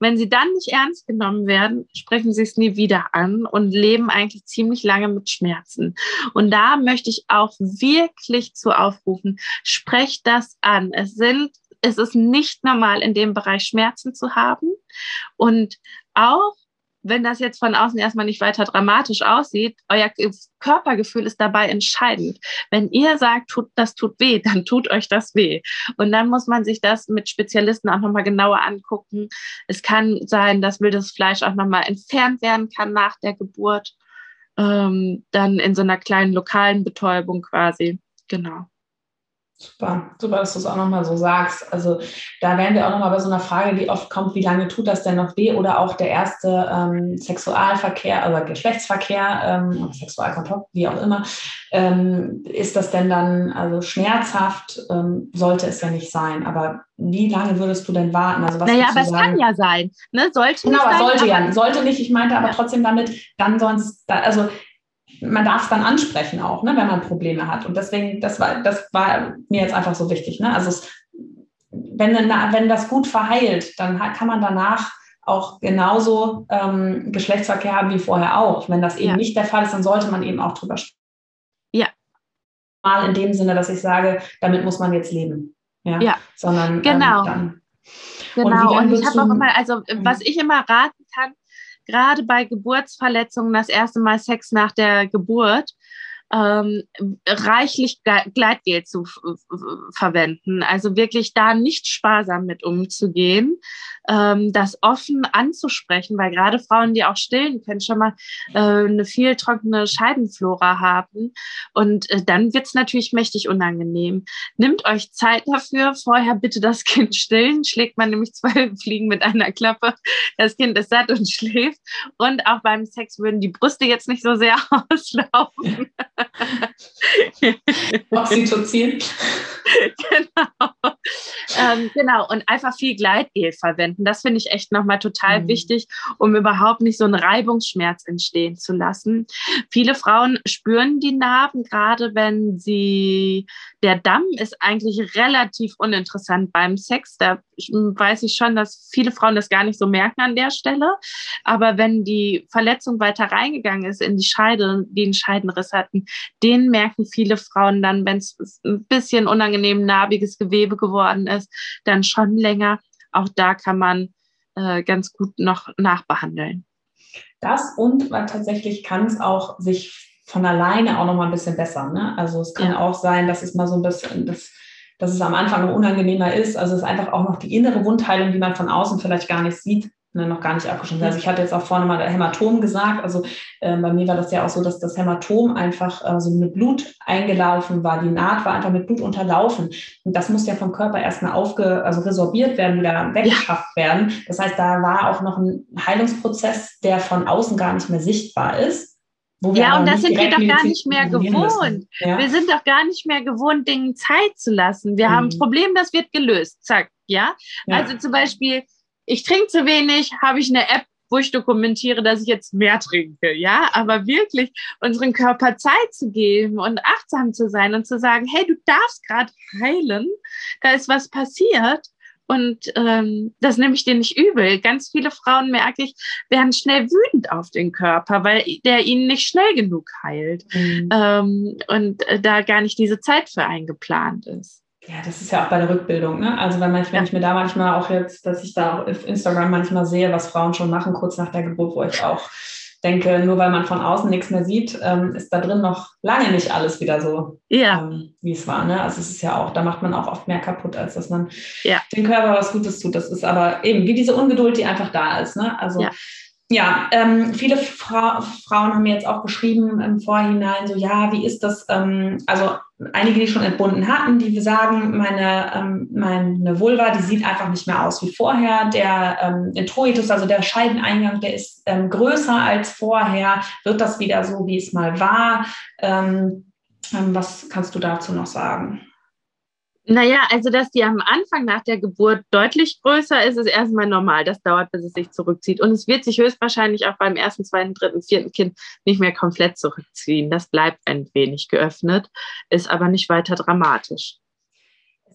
wenn sie dann nicht ernst genommen werden, sprechen sie es nie wieder an und leben eigentlich ziemlich lange mit Schmerzen. Und da möchte ich auch wirklich zu aufrufen, sprecht das an. Es sind es ist nicht normal, in dem Bereich Schmerzen zu haben. Und auch wenn das jetzt von außen erstmal nicht weiter dramatisch aussieht, euer Körpergefühl ist dabei entscheidend. Wenn ihr sagt, tut, das tut weh, dann tut euch das weh. Und dann muss man sich das mit Spezialisten auch nochmal genauer angucken. Es kann sein, dass wildes Fleisch auch nochmal entfernt werden kann nach der Geburt. Ähm, dann in so einer kleinen lokalen Betäubung quasi. Genau. Super, super, dass du es auch nochmal so sagst. Also da wären wir auch nochmal bei so einer Frage, die oft kommt, wie lange tut das denn noch weh? Oder auch der erste ähm, Sexualverkehr, also Geschlechtsverkehr, ähm, Sexualkontakt, wie auch immer. Ähm, ist das denn dann also schmerzhaft? Ähm, sollte es ja nicht sein. Aber wie lange würdest du denn warten? Also was naja, aber es kann ja sein. Ne? Sollte genau, nicht sein, sollte ja. Sollte nicht. Ich meinte aber trotzdem damit, dann sonst, also man darf es dann ansprechen auch, ne, wenn man Probleme hat. Und deswegen, das war, das war mir jetzt einfach so wichtig. Ne? Also es, wenn, wenn das gut verheilt, dann kann man danach auch genauso ähm, Geschlechtsverkehr haben wie vorher auch. Wenn das eben ja. nicht der Fall ist, dann sollte man eben auch drüber sprechen. Ja. Mal in dem Sinne, dass ich sage, damit muss man jetzt leben. Ja. ja. Sondern ähm, genau. Ähm, dann. Genau. Und, und ich habe auch immer, also was mhm. ich immer raten kann, gerade bei Geburtsverletzungen das erste Mal Sex nach der Geburt ähm, reichlich Gleitgel zu verwenden. Also wirklich da nicht sparsam mit umzugehen, ähm, das offen anzusprechen, weil gerade Frauen, die auch stillen können, schon mal äh, eine viel trockene Scheidenflora haben. Und äh, dann wird es natürlich mächtig unangenehm. Nimmt euch Zeit dafür. Vorher bitte das Kind stillen. Schlägt man nämlich zwei Fliegen mit einer Klappe. Das Kind ist satt und schläft. Und auch beim Sex würden die Brüste jetzt nicht so sehr auslaufen. Oxytocin. Genau. Ähm, genau. Und einfach viel Gleitgel verwenden. Das finde ich echt nochmal total mhm. wichtig, um überhaupt nicht so einen Reibungsschmerz entstehen zu lassen. Viele Frauen spüren die Narben, gerade wenn sie, der Damm ist eigentlich relativ uninteressant beim Sex. Da weiß ich schon, dass viele Frauen das gar nicht so merken an der Stelle. Aber wenn die Verletzung weiter reingegangen ist in die Scheide, die einen Scheidenriss hatten, den merken viele Frauen dann, wenn es ein bisschen unangenehm narbiges Gewebe geworden ist, dann schon länger. Auch da kann man äh, ganz gut noch nachbehandeln. Das und weil tatsächlich kann es auch sich von alleine auch noch mal ein bisschen besser. Ne? Also es kann ja. auch sein, dass es mal so ein bisschen das dass es am Anfang unangenehmer ist. Also es ist einfach auch noch die innere Wundheilung, die man von außen vielleicht gar nicht sieht, ne, noch gar nicht abgeschlossen. Also ich hatte jetzt auch vorne mal Hämatom gesagt. Also äh, bei mir war das ja auch so, dass das Hämatom einfach äh, so mit Blut eingelaufen war. Die Naht war einfach mit Blut unterlaufen. Und das muss ja vom Körper erstmal aufge, also resorbiert werden, wieder weggeschafft ja. werden. Das heißt, da war auch noch ein Heilungsprozess, der von außen gar nicht mehr sichtbar ist ja, und das sind wir doch gar nicht mehr gewohnt. Ja. Wir sind doch gar nicht mehr gewohnt, Dingen Zeit zu lassen. Wir mhm. haben ein Problem, das wird gelöst. Zack, ja? ja. Also zum Beispiel, ich trinke zu wenig, habe ich eine App, wo ich dokumentiere, dass ich jetzt mehr trinke, ja, aber wirklich unseren Körper Zeit zu geben und achtsam zu sein und zu sagen, hey, du darfst gerade heilen, da ist was passiert und ähm, das nehme ich dir nicht übel. Ganz viele Frauen, merke ich, werden schnell wütend auf den Körper, weil der ihnen nicht schnell genug heilt mhm. ähm, und äh, da gar nicht diese Zeit für eingeplant ist. Ja, das ist ja auch bei der Rückbildung. Ne? Also wenn, man, wenn ja. ich mir da manchmal auch jetzt, dass ich da auf Instagram manchmal sehe, was Frauen schon machen, kurz nach der Geburt, wo ich auch denke, nur weil man von außen nichts mehr sieht, ähm, ist da drin noch lange nicht alles wieder so, ja. ähm, wie es war. Ne? Also es ist ja auch, da macht man auch oft mehr kaputt, als dass man ja. dem Körper was Gutes tut. Das ist aber eben wie diese Ungeduld, die einfach da ist. Ne? Also ja. Ja, ähm, viele Fra Frauen haben mir jetzt auch geschrieben im Vorhinein, so ja, wie ist das? Ähm, also einige, die schon entbunden hatten, die sagen, meine, ähm, meine Vulva, die sieht einfach nicht mehr aus wie vorher. Der ähm, Introitus, also der Scheideneingang, der ist ähm, größer als vorher. Wird das wieder so, wie es mal war? Ähm, ähm, was kannst du dazu noch sagen? Naja, also dass die am Anfang nach der Geburt deutlich größer ist, ist erstmal normal. Das dauert, bis es sich zurückzieht. Und es wird sich höchstwahrscheinlich auch beim ersten, zweiten, dritten, vierten Kind nicht mehr komplett zurückziehen. Das bleibt ein wenig geöffnet, ist aber nicht weiter dramatisch.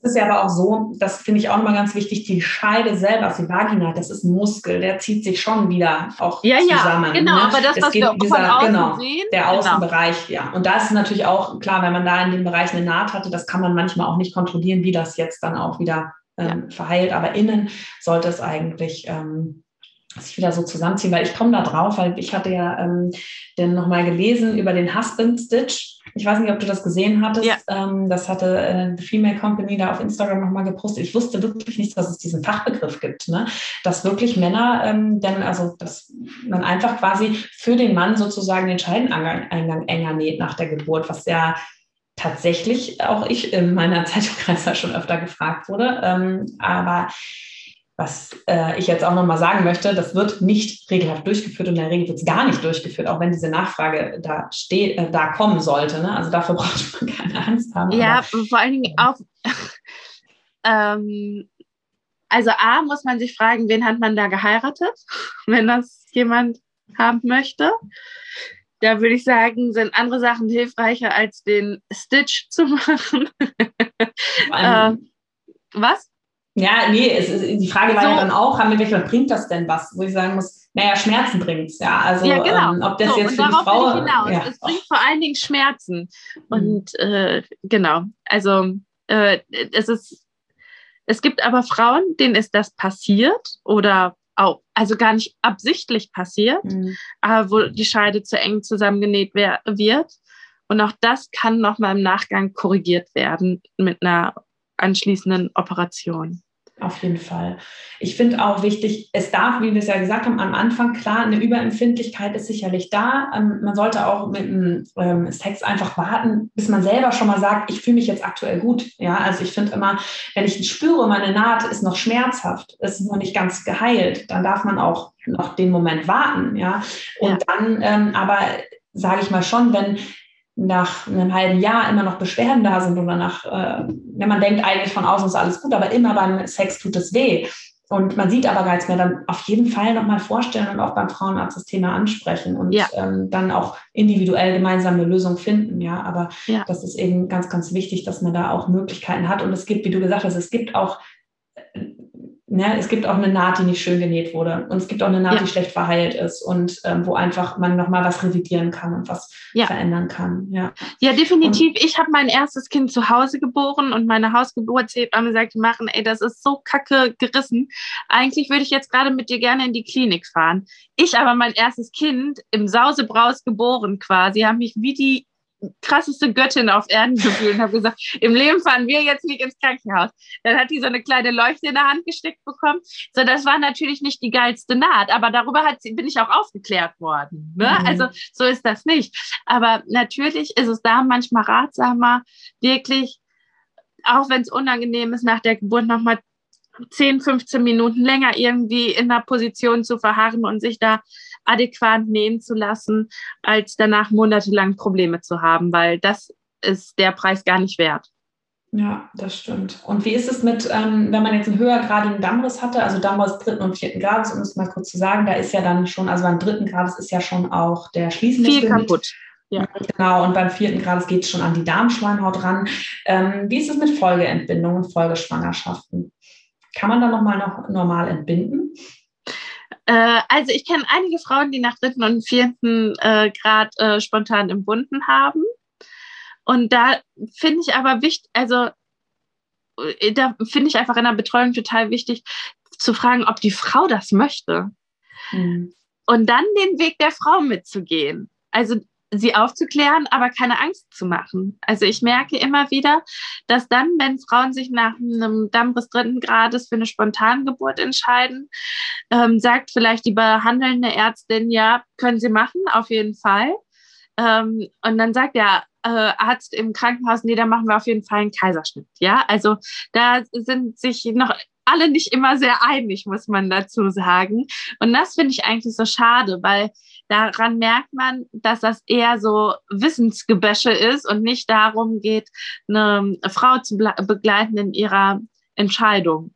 Es ist ja aber auch so, das finde ich auch nochmal ganz wichtig, die Scheide selber, also die Vagina, das ist ein Muskel, der zieht sich schon wieder auch ja, zusammen. Ja, genau, ne? aber das, es was wir dieser, von außen genau, sehen. Der genau. Außenbereich, genau. ja. Und da ist natürlich auch, klar, wenn man da in dem Bereich eine Naht hatte, das kann man manchmal auch nicht kontrollieren, wie das jetzt dann auch wieder ähm, ja. verheilt. Aber innen sollte es eigentlich ähm, sich wieder so zusammenziehen, weil ich komme da drauf, weil ich hatte ja ähm, dann nochmal gelesen über den Husband Stitch. Ich weiß nicht, ob du das gesehen hattest. Ja. Ähm, das hatte äh, die Female Company da auf Instagram nochmal gepostet. Ich wusste wirklich nicht, dass es diesen Fachbegriff gibt, ne? dass wirklich Männer, ähm, denn also dass man einfach quasi für den Mann sozusagen den Scheideneingang enger näht nach der Geburt, was ja tatsächlich auch ich in meiner Zeitumkreis schon öfter gefragt wurde. Ähm, aber was äh, ich jetzt auch nochmal sagen möchte, das wird nicht regelhaft durchgeführt und in der Regel wird es gar nicht durchgeführt, auch wenn diese Nachfrage da steht, äh, da kommen sollte. Ne? Also dafür braucht man keine Angst haben. Ja, aber, vor allen Dingen auch, ähm, also A, muss man sich fragen, wen hat man da geheiratet, wenn das jemand haben möchte. Da würde ich sagen, sind andere Sachen hilfreicher, als den Stitch zu machen. äh, was? Ja, nee, es ist, die Frage war so. ja dann auch, haben wir welche, bringt das denn was? Wo ich sagen muss, naja, Schmerzen bringt es, ja. Also, ja, genau. ähm, ob das so, jetzt für die Frau. Ja. Es bringt vor allen Dingen Schmerzen. Mhm. Und äh, genau, also äh, es ist, es gibt aber Frauen, denen ist das passiert oder auch, also gar nicht absichtlich passiert, mhm. aber wo die Scheide zu eng zusammengenäht wird. Und auch das kann nochmal im Nachgang korrigiert werden mit einer anschließenden Operation. Auf jeden Fall. Ich finde auch wichtig, es darf, wie wir es ja gesagt haben, am Anfang klar, eine Überempfindlichkeit ist sicherlich da. Ähm, man sollte auch mit dem ähm, Sex einfach warten, bis man selber schon mal sagt, ich fühle mich jetzt aktuell gut. Ja, also ich finde immer, wenn ich spüre, meine Naht ist noch schmerzhaft, ist noch nicht ganz geheilt, dann darf man auch noch den Moment warten. Ja, und ja. dann ähm, aber sage ich mal schon, wenn nach einem halben Jahr immer noch Beschwerden da sind oder nach, äh, wenn man denkt, eigentlich von außen ist alles gut, aber immer beim Sex tut es weh. Und man sieht aber gar nichts mehr, dann auf jeden Fall nochmal vorstellen und auch beim Frauenarzt das Thema ansprechen und ja. ähm, dann auch individuell gemeinsam eine Lösung finden. Ja, aber ja. das ist eben ganz, ganz wichtig, dass man da auch Möglichkeiten hat. Und es gibt, wie du gesagt hast, es gibt auch Ne, es gibt auch eine Naht, die nicht schön genäht wurde. Und es gibt auch eine Naht, ja. die schlecht verheilt ist und ähm, wo einfach man nochmal was revidieren kann und was ja. verändern kann. Ja, ja definitiv. Und, ich habe mein erstes Kind zu Hause geboren und meine Hausgeburtshebamme sagte, machen, ey, das ist so kacke gerissen. Eigentlich würde ich jetzt gerade mit dir gerne in die Klinik fahren. Ich aber mein erstes Kind im Sausebraus geboren quasi, habe mich wie die krasseste Göttin auf Erden gefühlt und habe gesagt, im Leben fahren wir jetzt nicht ins Krankenhaus. Dann hat die so eine kleine Leuchte in der Hand gesteckt bekommen. So, das war natürlich nicht die geilste Naht, aber darüber hat bin ich auch aufgeklärt worden. Ne? Mhm. Also so ist das nicht. Aber natürlich ist es da manchmal ratsamer, wirklich, auch wenn es unangenehm ist, nach der Geburt nochmal 10, 15 Minuten länger irgendwie in der Position zu verharren und sich da adäquat nähen zu lassen, als danach monatelang Probleme zu haben, weil das ist der Preis gar nicht wert. Ja, das stimmt. Und wie ist es mit, ähm, wenn man jetzt einen höhergradigen Dammriss hatte, also Dammriss dritten und vierten Grades, um es mal kurz zu sagen, da ist ja dann schon, also beim dritten Grades ist ja schon auch der Schließmuskel. Viel kaputt. Ja. Genau, und beim vierten Grad geht es schon an die Darmschleimhaut ran. Ähm, wie ist es mit Folgeentbindungen, Folgeschwangerschaften? Kann man da nochmal noch normal entbinden? Äh, also ich kenne einige Frauen, die nach dritten und vierten äh, Grad äh, spontan entbunden haben. Und da finde ich aber wichtig, also äh, da finde ich einfach in der Betreuung total wichtig zu fragen, ob die Frau das möchte. Mhm. Und dann den Weg der Frau mitzugehen. Also sie aufzuklären, aber keine Angst zu machen. Also ich merke immer wieder, dass dann, wenn Frauen sich nach einem Dammriss dritten Grades für eine Spontangeburt entscheiden, ähm, sagt vielleicht die behandelnde Ärztin, ja, können Sie machen, auf jeden Fall. Ähm, und dann sagt der äh, Arzt im Krankenhaus, nee, da machen wir auf jeden Fall einen Kaiserschnitt. Ja, also da sind sich noch alle nicht immer sehr einig, muss man dazu sagen. Und das finde ich eigentlich so schade, weil daran merkt man, dass das eher so Wissensgebäsche ist und nicht darum geht, eine Frau zu begleiten in ihrer Entscheidung.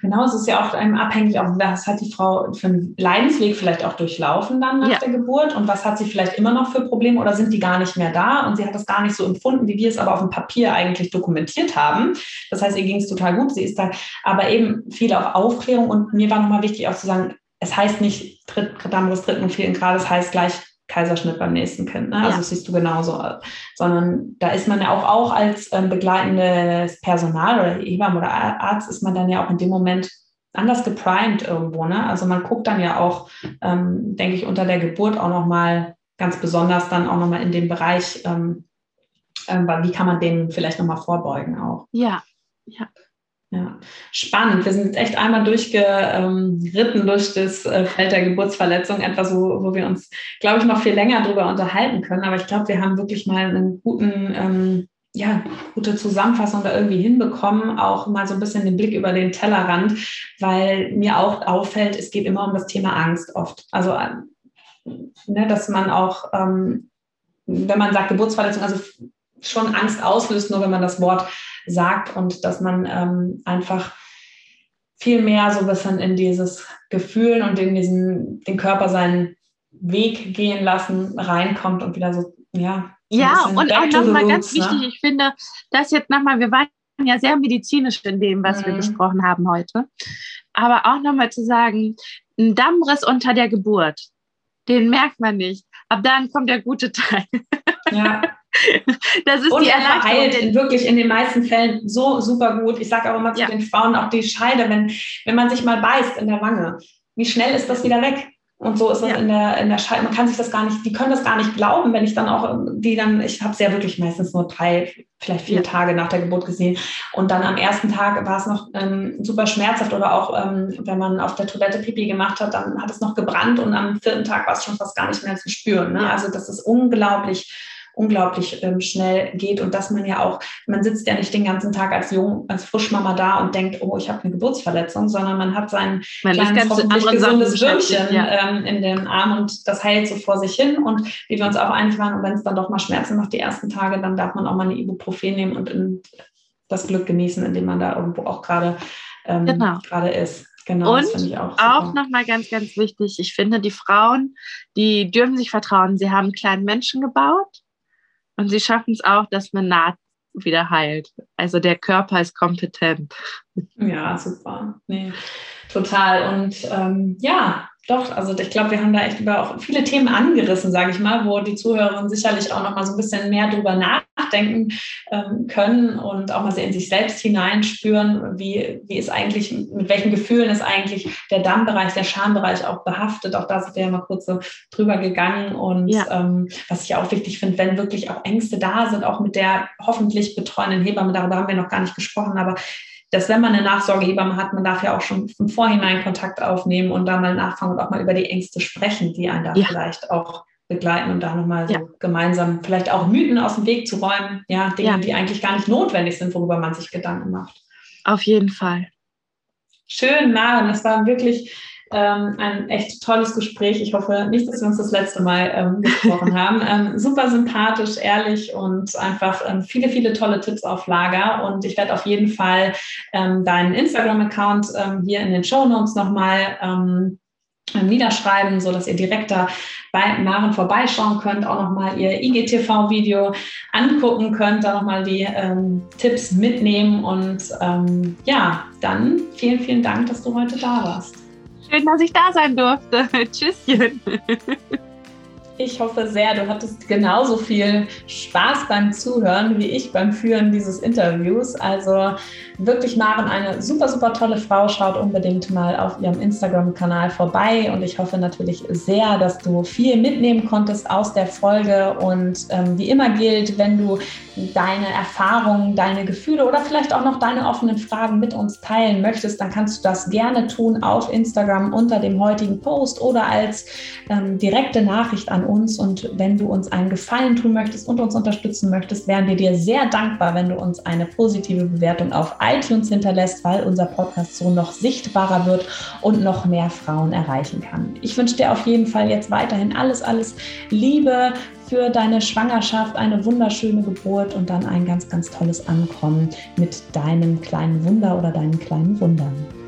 Genau, es ist ja auch ähm, abhängig, auch was hat die Frau für einen Leidensweg vielleicht auch durchlaufen dann nach ja. der Geburt und was hat sie vielleicht immer noch für Probleme oder sind die gar nicht mehr da und sie hat das gar nicht so empfunden, wie wir es aber auf dem Papier eigentlich dokumentiert haben. Das heißt, ihr ging es total gut, sie ist da, aber eben viel auf Aufklärung und mir war nochmal wichtig auch zu sagen, es heißt nicht Dritt, Dammriss dritten und vierten Grades, es heißt gleich Kaiserschnitt beim nächsten Kind. Ne? Also ja. das siehst du genauso. Sondern da ist man ja auch, auch als ähm, begleitendes Personal oder Hebamme oder Arzt ist man dann ja auch in dem Moment anders geprimed irgendwo. Ne? Also man guckt dann ja auch, ähm, denke ich, unter der Geburt auch nochmal ganz besonders dann auch nochmal in dem Bereich, ähm, äh, wie kann man dem vielleicht nochmal vorbeugen auch. Ja, ja. Ja, spannend. Wir sind jetzt echt einmal durchgeritten durch das äh, Feld der Geburtsverletzung, etwas, wo, wo wir uns, glaube ich, noch viel länger darüber unterhalten können. Aber ich glaube, wir haben wirklich mal einen guten, ähm, ja, gute Zusammenfassung da irgendwie hinbekommen, auch mal so ein bisschen den Blick über den Tellerrand, weil mir auch auffällt, es geht immer um das Thema Angst oft. Also, äh, ne, dass man auch, ähm, wenn man sagt Geburtsverletzung, also schon Angst auslöst, nur wenn man das Wort sagt und dass man ähm, einfach viel mehr so ein bisschen in dieses Gefühl und in diesen, den Körper seinen Weg gehen lassen, reinkommt und wieder so, ja. Ja, und auch nochmal ganz ne? wichtig, ich finde, das jetzt nochmal, wir waren ja sehr medizinisch in dem, was mhm. wir besprochen haben heute, aber auch nochmal zu sagen, ein Dammriss unter der Geburt, den merkt man nicht. Ab dann kommt der gute Teil. Ja, Das ist und die er verheilt in, wirklich in den meisten Fällen so super gut. Ich sage auch immer zu ja. den Frauen, auch die Scheide, wenn, wenn man sich mal beißt in der Wange, wie schnell ist das wieder weg? Und so ist es ja. in der, in der Scheide. Man kann sich das gar nicht, die können das gar nicht glauben, wenn ich dann auch, die dann, ich habe es ja wirklich meistens nur drei, vielleicht vier ja. Tage nach der Geburt gesehen. Und dann am ersten Tag war es noch ähm, super schmerzhaft oder auch, ähm, wenn man auf der Toilette Pipi gemacht hat, dann hat es noch gebrannt und am vierten Tag war es schon fast gar nicht mehr zu spüren. Ne? Also das ist unglaublich unglaublich ähm, schnell geht und dass man ja auch, man sitzt ja nicht den ganzen Tag als jung, als Frischmama da und denkt, oh, ich habe eine Geburtsverletzung, sondern man hat sein man kleines, hoffentlich gesundes Würmchen ja. ähm, in den Arm und das heilt so vor sich hin und wie wir uns auch einig waren, und wenn es dann doch mal Schmerzen macht die ersten Tage, dann darf man auch mal eine Ibuprofen nehmen und in das Glück genießen, indem man da irgendwo auch gerade ähm, genau. ist. Genau, und auch, auch nochmal ganz, ganz wichtig, ich finde, die Frauen, die dürfen sich vertrauen. Sie haben einen kleinen Menschen gebaut und sie schaffen es auch, dass man Naht wieder heilt. Also der Körper ist kompetent. Ja, super. Nee, total. Und ähm, ja, doch, also ich glaube, wir haben da echt über auch viele Themen angerissen, sage ich mal, wo die Zuhörerinnen sicherlich auch noch mal so ein bisschen mehr drüber nachdenken ähm, können und auch mal sehr in sich selbst hineinspüren, wie, wie ist eigentlich, mit welchen Gefühlen ist eigentlich der Dammbereich, der Schambereich auch behaftet. Auch da sind wir ja mal kurz so drüber gegangen. Und ja. ähm, was ich auch wichtig finde, wenn wirklich auch Ängste da sind, auch mit der hoffentlich betreuenden Hebamme, darüber haben wir noch gar nicht gesprochen, aber dass wenn man eine Nachsorgehebamme hat, man darf ja auch schon im Vorhinein Kontakt aufnehmen und da mal nachfangen und auch mal über die Ängste sprechen, die einen da ja. vielleicht auch begleiten und da nochmal so ja. gemeinsam vielleicht auch Mythen aus dem Weg zu räumen, ja, Dinge, ja. die eigentlich gar nicht notwendig sind, worüber man sich Gedanken macht. Auf jeden Fall. Schön, Maren, das war wirklich ähm, ein echt tolles Gespräch. Ich hoffe nicht, dass wir uns das letzte Mal ähm, gesprochen haben. Ähm, super sympathisch, ehrlich und einfach ähm, viele, viele tolle Tipps auf Lager. Und ich werde auf jeden Fall ähm, deinen Instagram-Account ähm, hier in den Show Notes nochmal niederschreiben, so dass ihr direkt da bei Maren vorbeischauen könnt, auch nochmal ihr IGTV-Video angucken könnt, da nochmal die ähm, Tipps mitnehmen und ähm, ja, dann vielen, vielen Dank, dass du heute da warst. Schön, dass ich da sein durfte. Tschüsschen. Ich hoffe sehr, du hattest genauso viel Spaß beim Zuhören wie ich beim Führen dieses Interviews. Also wirklich Maren, eine super, super tolle Frau. Schaut unbedingt mal auf ihrem Instagram-Kanal vorbei. Und ich hoffe natürlich sehr, dass du viel mitnehmen konntest aus der Folge. Und ähm, wie immer gilt, wenn du deine Erfahrungen, deine Gefühle oder vielleicht auch noch deine offenen Fragen mit uns teilen möchtest, dann kannst du das gerne tun auf Instagram unter dem heutigen Post oder als ähm, direkte Nachricht an uns. Und wenn du uns einen Gefallen tun möchtest und uns unterstützen möchtest, wären wir dir sehr dankbar, wenn du uns eine positive Bewertung auf iTunes hinterlässt, weil unser Podcast so noch sichtbarer wird und noch mehr Frauen erreichen kann. Ich wünsche dir auf jeden Fall jetzt weiterhin alles, alles Liebe für deine Schwangerschaft, eine wunderschöne Geburt und dann ein ganz, ganz tolles Ankommen mit deinem kleinen Wunder oder deinen kleinen Wundern.